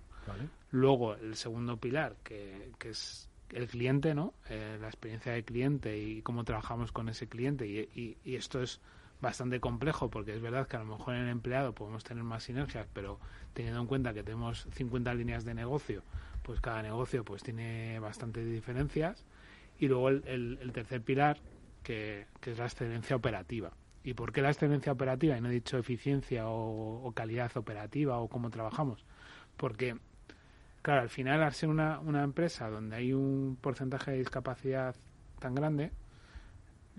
Luego, el segundo pilar, que, es el cliente, ¿no? Eh, la experiencia del cliente y cómo trabajamos con ese cliente. y esto es bastante complejo porque es verdad que a lo mejor en el empleado podemos tener más sinergias, pero teniendo en cuenta que tenemos 50 líneas de negocio, pues cada negocio pues tiene bastantes diferencias. Y luego el, tercer pilar, que, es la excelencia operativa. ¿Y por qué la excelencia operativa? Y no he dicho eficiencia o, calidad operativa o cómo trabajamos. Porque, claro, al final, al ser una, una empresa donde hay un porcentaje de discapacidad tan grande,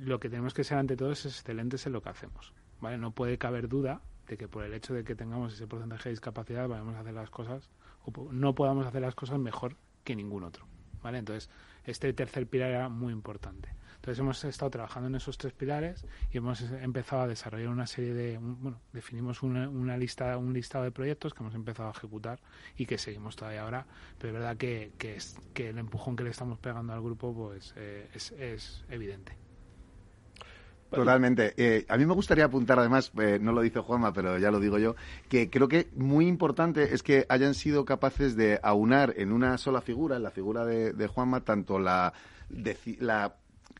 lo que tenemos que ser ante todo es excelentes en lo que hacemos. ¿vale? No puede caber duda de que por el hecho de que tengamos ese porcentaje de discapacidad vayamos a hacer las cosas o no podamos hacer las cosas mejor que ningún otro. ¿vale? Entonces, este tercer pilar era muy importante. Entonces hemos estado trabajando en esos tres pilares y hemos empezado a desarrollar una serie de, bueno, definimos una, una, lista, un listado de proyectos que hemos empezado a ejecutar y que seguimos todavía ahora. Pero es verdad que, que, es, que el empujón que le estamos pegando al grupo pues eh, es, es evidente. Totalmente. Eh, a mí me gustaría apuntar, además, eh, no lo dice Juanma, pero ya lo digo yo, que creo que muy importante es que hayan sido capaces de aunar en una sola figura, en la figura de, Juanma, tanto la, la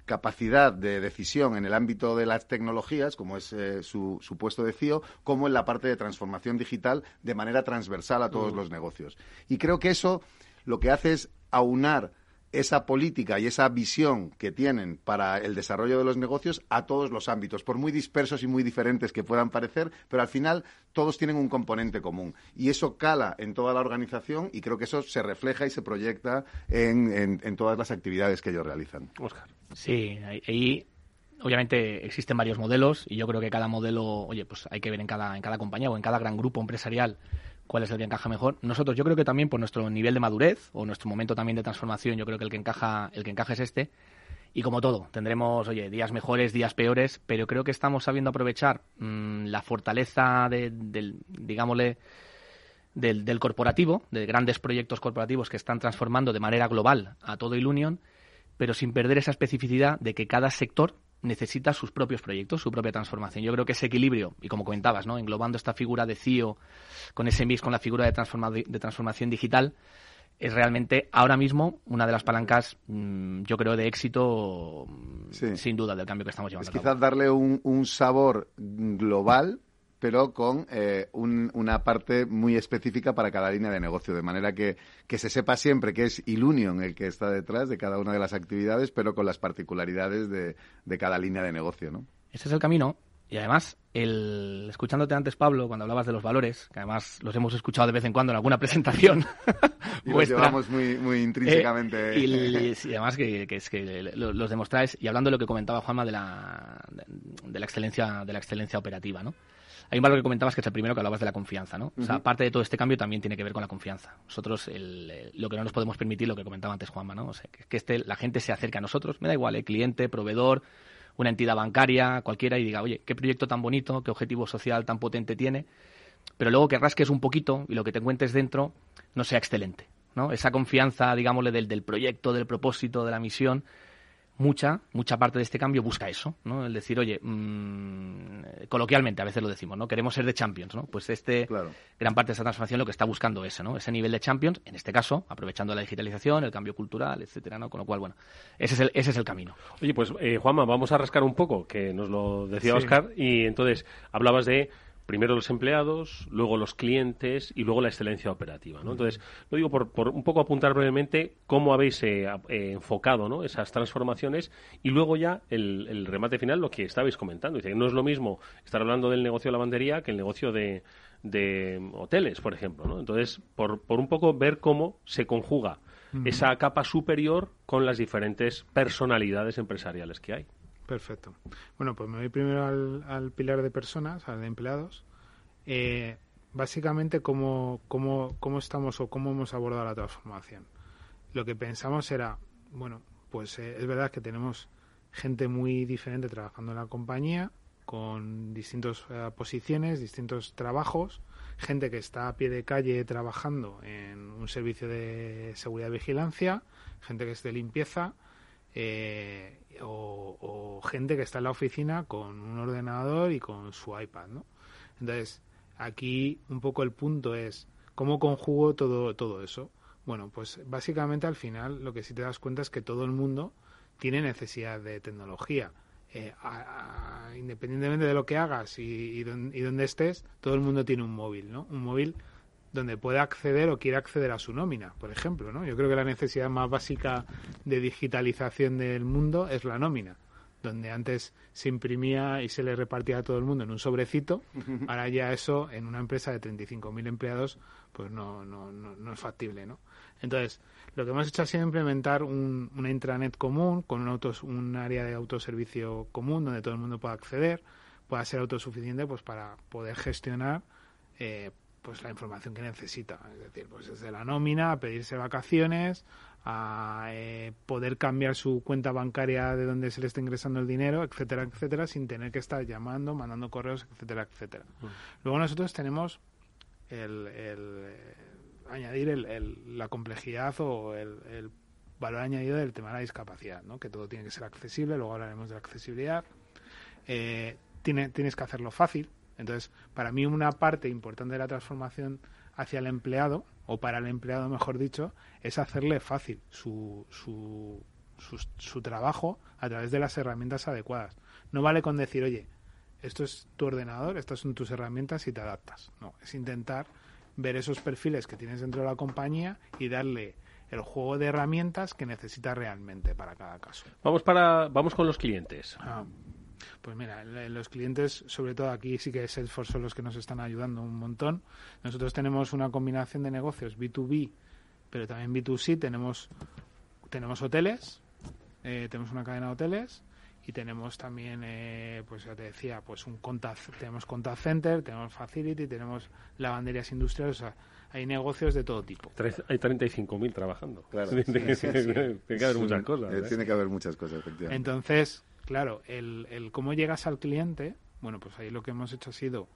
capacidad de decisión en el ámbito de las tecnologías, como es eh, su, su, puesto de CIO, como en la parte de transformación digital de manera transversal a todos los negocios. Y creo que eso lo que hace es aunar esa política y esa visión que tienen para el desarrollo de los negocios a todos los ámbitos, por muy dispersos y muy diferentes que puedan parecer, pero al final todos tienen un componente común. Y eso cala en toda la organización y creo que eso se refleja y se proyecta en, en, todas las actividades que ellos realizan. Sí, ahí obviamente existen varios modelos y yo creo que cada modelo, oye, pues hay que ver en cada, en cada compañía o en cada gran grupo empresarial cuál es el que encaja mejor. Nosotros, yo creo que también por nuestro nivel de madurez o nuestro momento también de transformación, yo creo que el que encaja, el que encaja es este. Y como todo, tendremos, oye, días mejores, días peores, pero creo que estamos sabiendo aprovechar mm, la fortaleza del, digámosle, del, del, corporativo, de grandes proyectos corporativos que están transformando de manera global a todo el Union, pero sin perder esa especificidad de que cada sector necesita sus propios proyectos, su propia transformación. Yo creo que ese equilibrio, y como comentabas, ¿no? englobando esta figura de CIO con ese mix con la figura de, de transformación digital, es realmente ahora mismo una de las palancas, mm, yo creo, de éxito, sin duda, del cambio que estamos llevando. Es quizás darle un, un sabor global pero con eh, una parte muy específica para cada línea de negocio, de manera que, que se sepa siempre que es Ilunion el que está detrás de cada una de las actividades, pero con las particularidades de, de cada línea de negocio, ¿no? Ese es el camino Y además, el, escuchándote antes, Pablo, cuando hablabas de los valores, que además los hemos escuchado de vez en cuando en alguna presentación. y los llevamos muy, muy intrínsecamente. Eh, y, además que, es que los demostráis, y hablando de lo que comentaba Juanma de la, de, la excelencia, de la excelencia operativa, ¿no? Hay un valor que comentabas que es el primero que hablabas de la confianza, ¿no? O sea, parte de todo este cambio también tiene que ver con la confianza. Nosotros, lo que no nos podemos permitir, lo que comentaba antes Juanma, ¿no? O sea, que, este, la gente se acerque a nosotros, me da igual, ¿eh? cliente, proveedor, una entidad bancaria, cualquiera, y diga, oye, qué proyecto tan bonito, qué objetivo social tan potente tiene, pero luego que rasques un poquito y lo que te encuentres dentro no sea excelente. ¿no? Esa confianza, digámosle, del, del proyecto, del propósito, de la misión, mucha, mucha parte de este cambio busca eso, ¿no? El decir, oye, mmm, coloquialmente a veces lo decimos, ¿no? Queremos ser de Champions, ¿no? Pues este, gran parte de esta transformación lo que está buscando es, ¿no? Ese nivel de Champions, en este caso, aprovechando la digitalización, el cambio cultural, etcétera, ¿no? Con lo cual, bueno, ese es el, ese es el camino. Oye, pues, eh, Juanma, vamos a rascar un poco, que nos lo decía Oscar, y entonces hablabas de primero los empleados, luego los clientes y luego la excelencia operativa. ¿no? Entonces, lo digo por, por un poco apuntar brevemente cómo habéis eh, eh, enfocado ¿no? esas transformaciones y luego ya el, remate final, lo que estabais comentando. Dice, no es lo mismo estar hablando del negocio de lavandería que el negocio de, hoteles, por ejemplo. ¿no? Entonces, por, por un poco ver cómo se conjuga esa capa superior con las diferentes personalidades empresariales que hay. Perfecto. Bueno, pues me voy primero al, pilar de personas, al de empleados. Eh, básicamente, ¿cómo, cómo, cómo estamos o cómo hemos abordado la transformación? Lo que pensamos era, bueno, pues eh, es verdad que tenemos gente muy diferente trabajando en la compañía, con distintas eh, posiciones, distintos trabajos, gente que está a pie de calle trabajando en un servicio de seguridad y vigilancia, gente que es de limpieza, eh, o, gente que está en la oficina con un ordenador y con su iPad, ¿no? Entonces, aquí un poco el punto es cómo conjugo todo, todo eso. Bueno, pues básicamente al final lo que sí te das cuenta es que todo el mundo tiene necesidad de tecnología. Eh, independientemente de lo que hagas y, y, donde estés, todo el mundo tiene un móvil, ¿no? Un móvil donde pueda acceder o quiera acceder a su nómina, por ejemplo, ¿no? Yo creo que la necesidad más básica de digitalización del mundo es la nómina, donde antes se imprimía y se le repartía a todo el mundo en un sobrecito, ahora ya eso en una empresa de 35.000 empleados pues no, no, no, es factible, ¿no? Entonces, lo que hemos hecho ha sido implementar un, una intranet común con un, autos, un área de autoservicio común donde todo el mundo pueda acceder, pueda ser autosuficiente pues para poder gestionar eh, pues la información que necesita. Es decir, pues desde la nómina, a pedirse vacaciones, a eh, poder cambiar su cuenta bancaria de donde se le está ingresando el dinero, etcétera, etcétera, sin tener que estar llamando, mandando correos, etcétera, etcétera. Mm. Luego nosotros tenemos el, eh, añadir el, la complejidad o el, valor añadido del tema de la discapacidad, ¿no? que todo tiene que ser accesible, luego hablaremos de la accesibilidad. Eh, tiene, tienes que hacerlo fácil, entonces, para mí una parte importante de la transformación hacia el empleado, o para el empleado mejor dicho, es hacerle fácil su, su, su, trabajo a través de las herramientas adecuadas. No vale con decir, oye, esto es tu ordenador, estas son tus herramientas y te adaptas. No, es intentar ver esos perfiles que tienes dentro de la compañía y darle el juego de herramientas que necesita realmente para cada caso. Vamos para vamos con los clientes. Ah. Pues mira, los clientes, sobre todo aquí sí que Salesforce son los que nos están ayudando un montón. Nosotros tenemos una combinación de negocios B2B, pero también B2C. Tenemos, tenemos hoteles, eh, tenemos una cadena de hoteles y tenemos también, eh, pues ya te decía, pues un contact, tenemos contact center, tenemos facility, tenemos lavanderías industriales, o sea, hay negocios de todo tipo. Hay 35.000 trabajando. Claro. tiene que haber muchas cosas. ¿eh? Tiene que haber muchas cosas, efectivamente. Entonces, claro, el, el cómo llegas al cliente, bueno, pues ahí lo que hemos hecho ha sido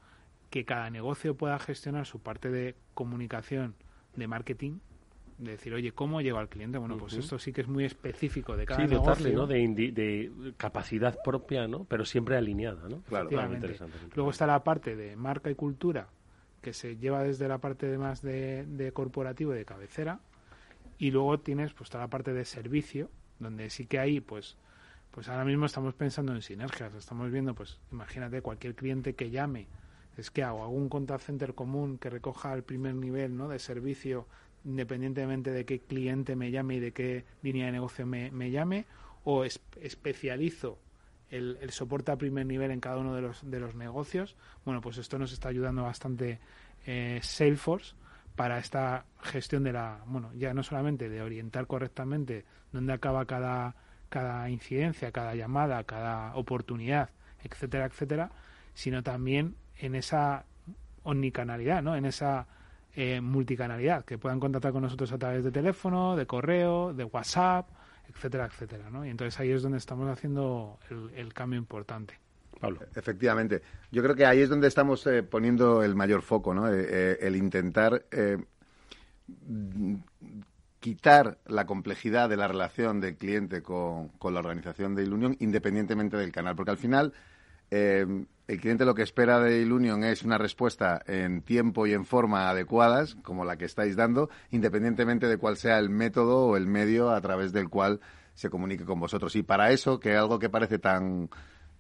que cada negocio pueda gestionar su parte de comunicación, de marketing, de decir, oye, ¿cómo llego al cliente? Bueno, pues esto sí que es muy específico de cada sí, negocio. ¿no? De, de, capacidad propia, ¿no? Pero siempre alineada, ¿no? Claro, Luego está la parte de marca y cultura, que se lleva desde la parte de más de, de corporativo y de cabecera. Y luego tienes pues toda la parte de servicio, donde sí que hay pues pues ahora mismo estamos pensando en sinergias. Estamos viendo, pues imagínate, cualquier cliente que llame, es que hago, un contact center común que recoja el primer nivel ¿no? de servicio independientemente de qué cliente me llame y de qué línea de negocio me, llame, o especializo el, soporte a primer nivel en cada uno de los, de los negocios. Bueno, pues esto nos está ayudando bastante eh, Salesforce para esta gestión de la, bueno, ya no solamente de orientar correctamente dónde acaba cada, cada incidencia, cada llamada, cada oportunidad, etcétera, etcétera, sino también en esa omnicanalidad, ¿no? En esa eh, multicanalidad, que puedan contactar con nosotros a través de teléfono, de correo, de WhatsApp, etcétera, etcétera, ¿no? Y entonces ahí es donde estamos haciendo el, cambio importante. Pablo. Efectivamente. Yo creo que ahí es donde estamos eh, poniendo el mayor foco, ¿no? Eh, el intentar quitar la complejidad de la relación del cliente con, con la organización de Ilunion independientemente del canal, porque al final eh, el cliente lo que espera de Ilunion es una respuesta en tiempo y en forma adecuadas, como la que estáis dando, independientemente de cuál sea el método o el medio a través del cual se comunique con vosotros. Y para eso, que algo que parece tan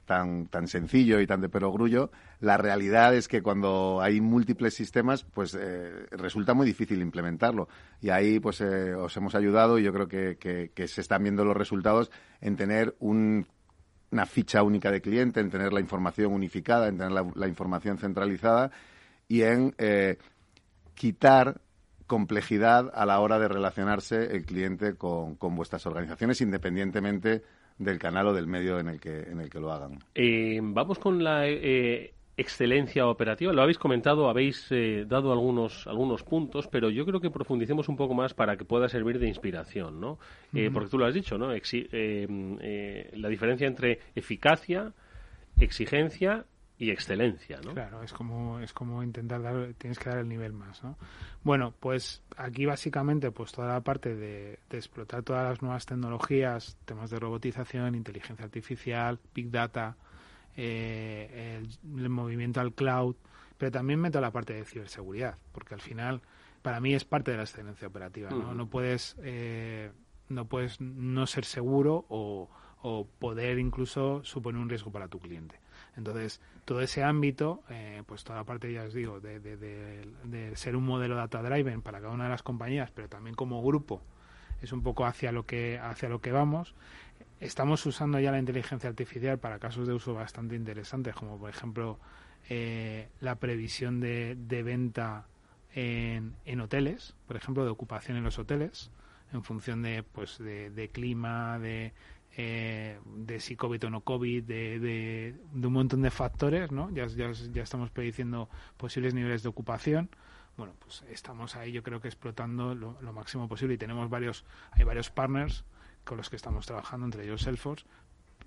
tan, tan sencillo y tan de perogrullo, la realidad es que cuando hay múltiples sistemas, pues eh, resulta muy difícil implementarlo. Y ahí pues eh, os hemos ayudado y yo creo que, que, se están viendo los resultados en tener un una ficha única de cliente, en tener la información unificada, en tener la, información centralizada y en eh, quitar complejidad a la hora de relacionarse el cliente con, vuestras organizaciones, independientemente del canal o del medio en el que, en el que lo hagan. Eh, vamos con la eh, excelencia operativa. Lo habéis comentado, habéis eh, dado algunos, algunos puntos, pero yo creo que profundicemos un poco más para que pueda servir de inspiración, ¿no? Eh, porque tú lo has dicho, ¿no? Eh, la diferencia entre eficacia, exigencia y excelencia, ¿no? Claro, es como es como intentar dar, tienes que dar el nivel más, ¿no? Bueno, pues aquí básicamente pues toda la parte de, de explotar todas las nuevas tecnologías, temas de robotización, inteligencia artificial, big data, eh, el, movimiento al cloud, pero también meto la parte de ciberseguridad, porque al final para mí es parte de la excelencia operativa. No, no puedes eh, no puedes no ser seguro o, o, poder incluso suponer un riesgo para tu cliente. Entonces, todo ese ámbito, eh, pues toda la parte, ya os digo, de, de, de, ser un modelo data driven para cada una de las compañías, pero también como grupo, es un poco hacia lo que hacia lo que vamos. Estamos usando ya la inteligencia artificial para casos de uso bastante interesantes, como por ejemplo eh, la previsión de, venta en, en, hoteles, por ejemplo, de ocupación en los hoteles, en función de, pues, de, clima, de, eh, de si COVID o no COVID, de, de, un montón de factores, ¿no? Ya, ya, ya estamos prediciendo posibles niveles de ocupación bueno, pues estamos ahí yo creo que explotando lo, máximo posible y tenemos varios, hay varios partners con los que estamos trabajando, entre ellos Salesforce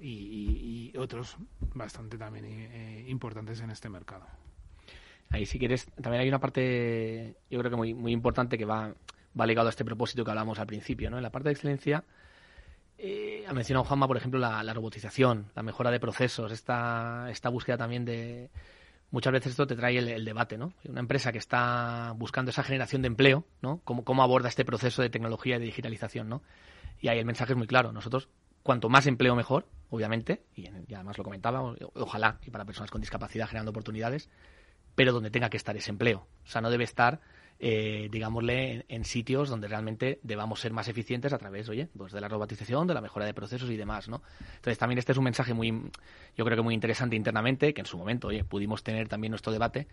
y, otros bastante también eh, importantes en este mercado. Ahí si quieres, también hay una parte, yo creo que muy, muy importante que va, va ligado a este propósito que hablamos al principio, ¿no? En la parte de excelencia, eh, ha mencionado Juanma, por ejemplo, la, robotización, la mejora de procesos, esta, esta búsqueda también de... Muchas veces esto te trae el, debate, ¿no? Una empresa que está buscando esa generación de empleo, ¿no? ¿Cómo, cómo aborda este proceso de tecnología y de digitalización, ¿no? Y ahí el mensaje es muy claro. Nosotros, cuanto más empleo mejor, obviamente, y, además lo comentaba, ojalá, y para personas con discapacidad generando oportunidades, pero donde tenga que estar ese empleo. O sea, no debe estar eh, digámosle, en, sitios donde realmente debamos ser más eficientes a través, oye, pues de la robotización, de la mejora de procesos y demás, ¿no? Entonces también este es un mensaje muy, yo creo que muy interesante internamente, que en su momento, oye, pudimos tener también nuestro debate,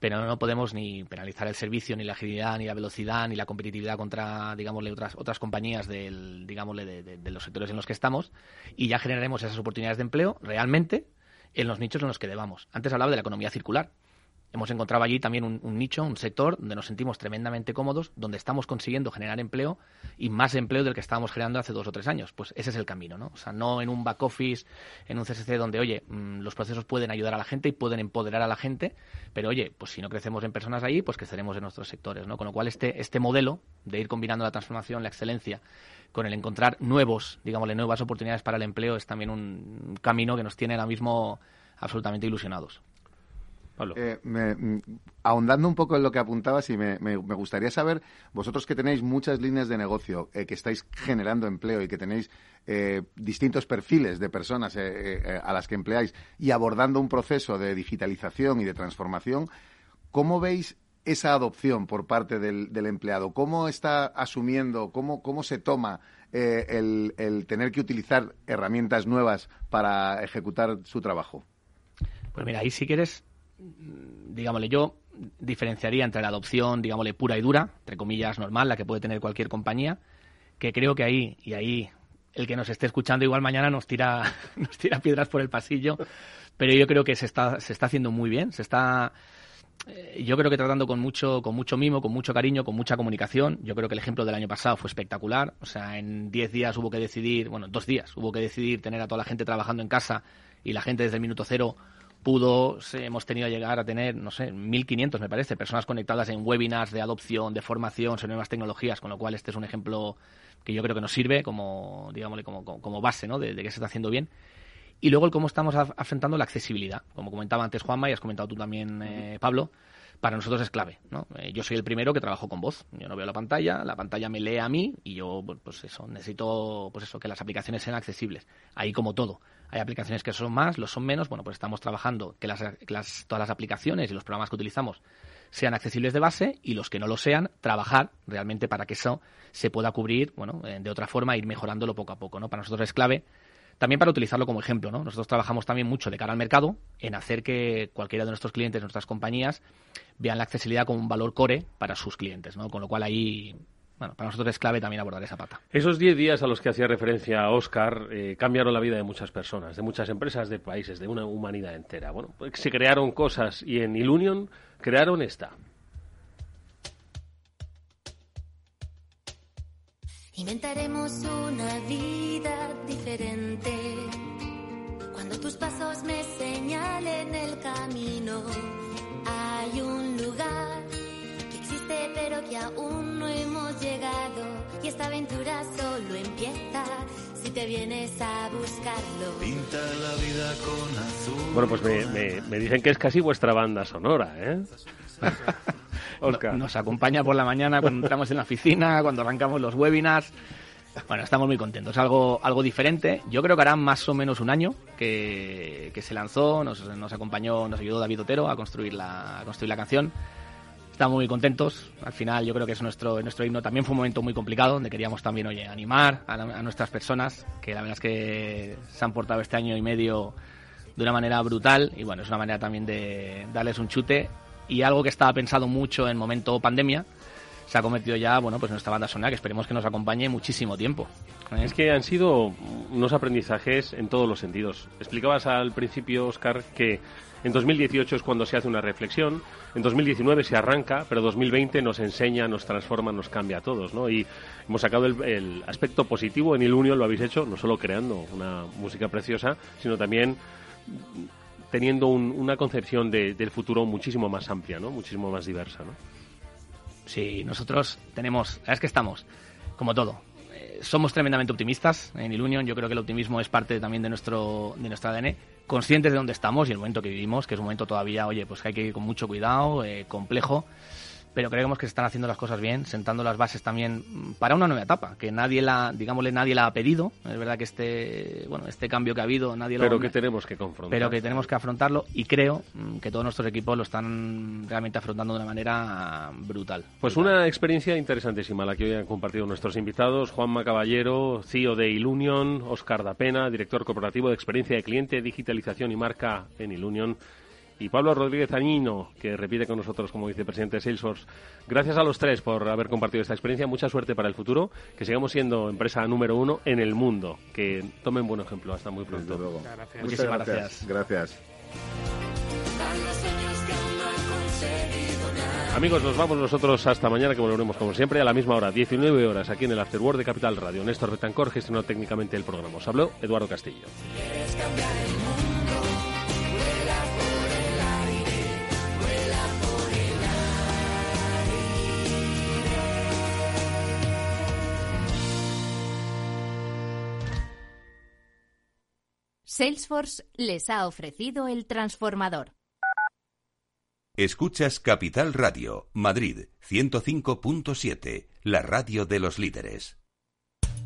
pero no podemos ni penalizar el servicio, ni la agilidad, ni la velocidad, ni la competitividad contra, digámosle, otras, otras compañías del, digámosle, de, de los sectores en los que estamos, y ya generaremos esas oportunidades de empleo realmente en los nichos en los que debamos. Antes hablaba de la economía circular hemos encontrado allí también un, nicho, un sector donde nos sentimos tremendamente cómodos, donde estamos consiguiendo generar empleo y más empleo del que estábamos generando hace dos o tres años. Pues ese es el camino, ¿no? O sea, no en un back office, en un CSC donde, oye, mm, los procesos pueden ayudar a la gente y pueden empoderar a la gente, pero oye, pues si no crecemos en personas ahí, pues creceremos en nuestros sectores, ¿no? Con lo cual este, este modelo de ir combinando la transformación, la excelencia, con el encontrar nuevos, digámosle, nuevas oportunidades para el empleo es también un camino que nos tiene ahora mismo absolutamente ilusionados. Eh, mm, ahondando un poco en lo que apuntabas y me, gustaría saber, vosotros que tenéis muchas líneas de negocio, eh, que estáis generando empleo y que tenéis eh, distintos perfiles de personas a las que empleáis y abordando un proceso de digitalización y de transformación, ¿cómo veis esa adopción por parte del, empleado? ¿Cómo está asumiendo, cómo, cómo se toma eh, el, tener que utilizar herramientas nuevas para ejecutar su trabajo? Pues mira, ahí si quieres, digámosle, yo diferenciaría entre la adopción, digámosle, pura y dura, entre comillas, normal, la que puede tener cualquier compañía, que creo que ahí, y ahí el que nos esté escuchando igual mañana nos tira, nos tira piedras por el pasillo, pero yo creo que se está, se está haciendo muy bien, se está eh, yo creo que tratando con mucho, con mucho mimo, con mucho cariño, con mucha comunicación. Yo creo que el ejemplo del año pasado fue espectacular. O sea, en 10 días hubo que decidir, bueno, dos días hubo que decidir tener a toda la gente trabajando en casa y la gente desde el minuto cero pudo, hemos tenido que llegar a tener, no sé, 1.500 me parece, personas conectadas en webinars de adopción, de formación sobre nuevas tecnologías, con lo cual este es un ejemplo que yo creo que nos sirve como, digámosle, como, como, base, ¿no? De, que se está haciendo bien. Y luego el cómo estamos afrontando la accesibilidad. Como comentaba antes Juanma y has comentado tú también, eh, Pablo, para nosotros es clave. ¿no? Eh, yo soy el primero que trabajo con voz. Yo no veo la pantalla, la pantalla me lee a mí y yo, pues eso, necesito pues eso, que las aplicaciones sean accesibles. Ahí como todo. Hay aplicaciones que son más, los son menos. Bueno, pues estamos trabajando que las, todas las aplicaciones y los programas que utilizamos sean accesibles de base y los que no lo sean, trabajar realmente para que eso se pueda cubrir, bueno, eh, de otra forma, ir mejorándolo poco a poco, ¿no? Para nosotros es clave también para utilizarlo como ejemplo, ¿no? Nosotros trabajamos también mucho de cara al mercado en hacer que cualquiera de nuestros clientes, nuestras compañías, vean la accesibilidad como un valor core para sus clientes, ¿no? Con lo cual ahí bueno, para nosotros es clave también abordar esa pata. Esos 10 días a los que hacía referencia Oscar eh, cambiaron la vida de muchas personas, de muchas empresas, de países, de una humanidad entera. Bueno, pues se crearon cosas y en Ilunion crearon esta. Inventaremos una vida diferente. Cuando tus pasos me señalen el camino, hay un lugar que existe pero que aún no esta aventura solo empieza si te vienes a buscarlo. Pinta la vida con azul. Bueno, pues me, me dicen que es casi vuestra banda sonora, ¿eh? Nos acompaña por la mañana cuando entramos en la oficina, cuando arrancamos los webinars. Bueno, estamos muy contentos. Algo, algo diferente. Yo creo que hará más o menos un año que, se lanzó, nos, nos, acompañó, nos ayudó David Otero a construir la, a construir la canción. Estamos muy contentos. Al final yo creo que es nuestro, nuestro himno. También fue un momento muy complicado donde queríamos también, oye, animar a, a nuestras personas, que la verdad es que se han portado este año y medio de una manera brutal y bueno, es una manera también de darles un chute y algo que estaba pensado mucho en momento pandemia se ha convertido ya, bueno, pues en nuestra banda sonora que esperemos que nos acompañe muchísimo tiempo. Es que han sido unos aprendizajes en todos los sentidos. Explicabas al principio, Oscar, que en 2018 es cuando se hace una reflexión, en 2019 se arranca, pero 2020 nos enseña, nos transforma, nos cambia a todos, ¿no? Y hemos sacado el, aspecto positivo en el Union, lo habéis hecho, no solo creando una música preciosa, sino también teniendo una concepción del futuro muchísimo más amplia, ¿no? Muchísimo más diversa, ¿no? Sí, nosotros tenemos, es que estamos, como todo, eh, somos tremendamente optimistas en Ilunion. Yo creo que el optimismo es parte también de nuestro, de nuestro ADN. Conscientes de dónde estamos y el momento que vivimos, que es un momento todavía, oye, pues que hay que ir con mucho cuidado, eh, complejo pero creemos que se están haciendo las cosas bien, sentando las bases también para una nueva etapa, que nadie la, digámosle, nadie la ha pedido. Es verdad que este, bueno, este cambio que ha habido, nadie pero lo... Pero que tenemos que confrontar. Pero que tenemos que afrontarlo y creo mm, que todos nuestros equipos lo están realmente afrontando de una manera brutal. Pues una experiencia interesantísima la que hoy han compartido nuestros invitados, Juanma Caballero, CEO de Ilunion, Oscar Dapena, director corporativo de experiencia de cliente, digitalización y marca en Ilunion y Pablo Rodríguez Añino, que repite con nosotros como vicepresidente de Salesforce. Gracias a los tres por haber compartido esta experiencia. Mucha suerte para el futuro. Que sigamos siendo empresa número uno en el mundo. Que tomen buen ejemplo. Hasta muy pronto. Muchísimas gracias. gracias. Amigos, nos vamos nosotros hasta mañana que volveremos como siempre a la misma hora, 19 horas, aquí en el Afterword de Capital Radio. Néstor Betancor gestionó técnicamente el programa. Os habló Eduardo Castillo. Salesforce les ha ofrecido el transformador. Escuchas Capital Radio, Madrid 105.7, la radio de los líderes.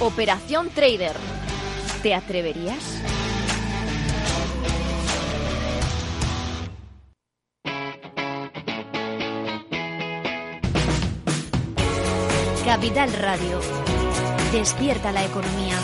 Operación Trader. ¿Te atreverías? Capital Radio. Despierta la economía.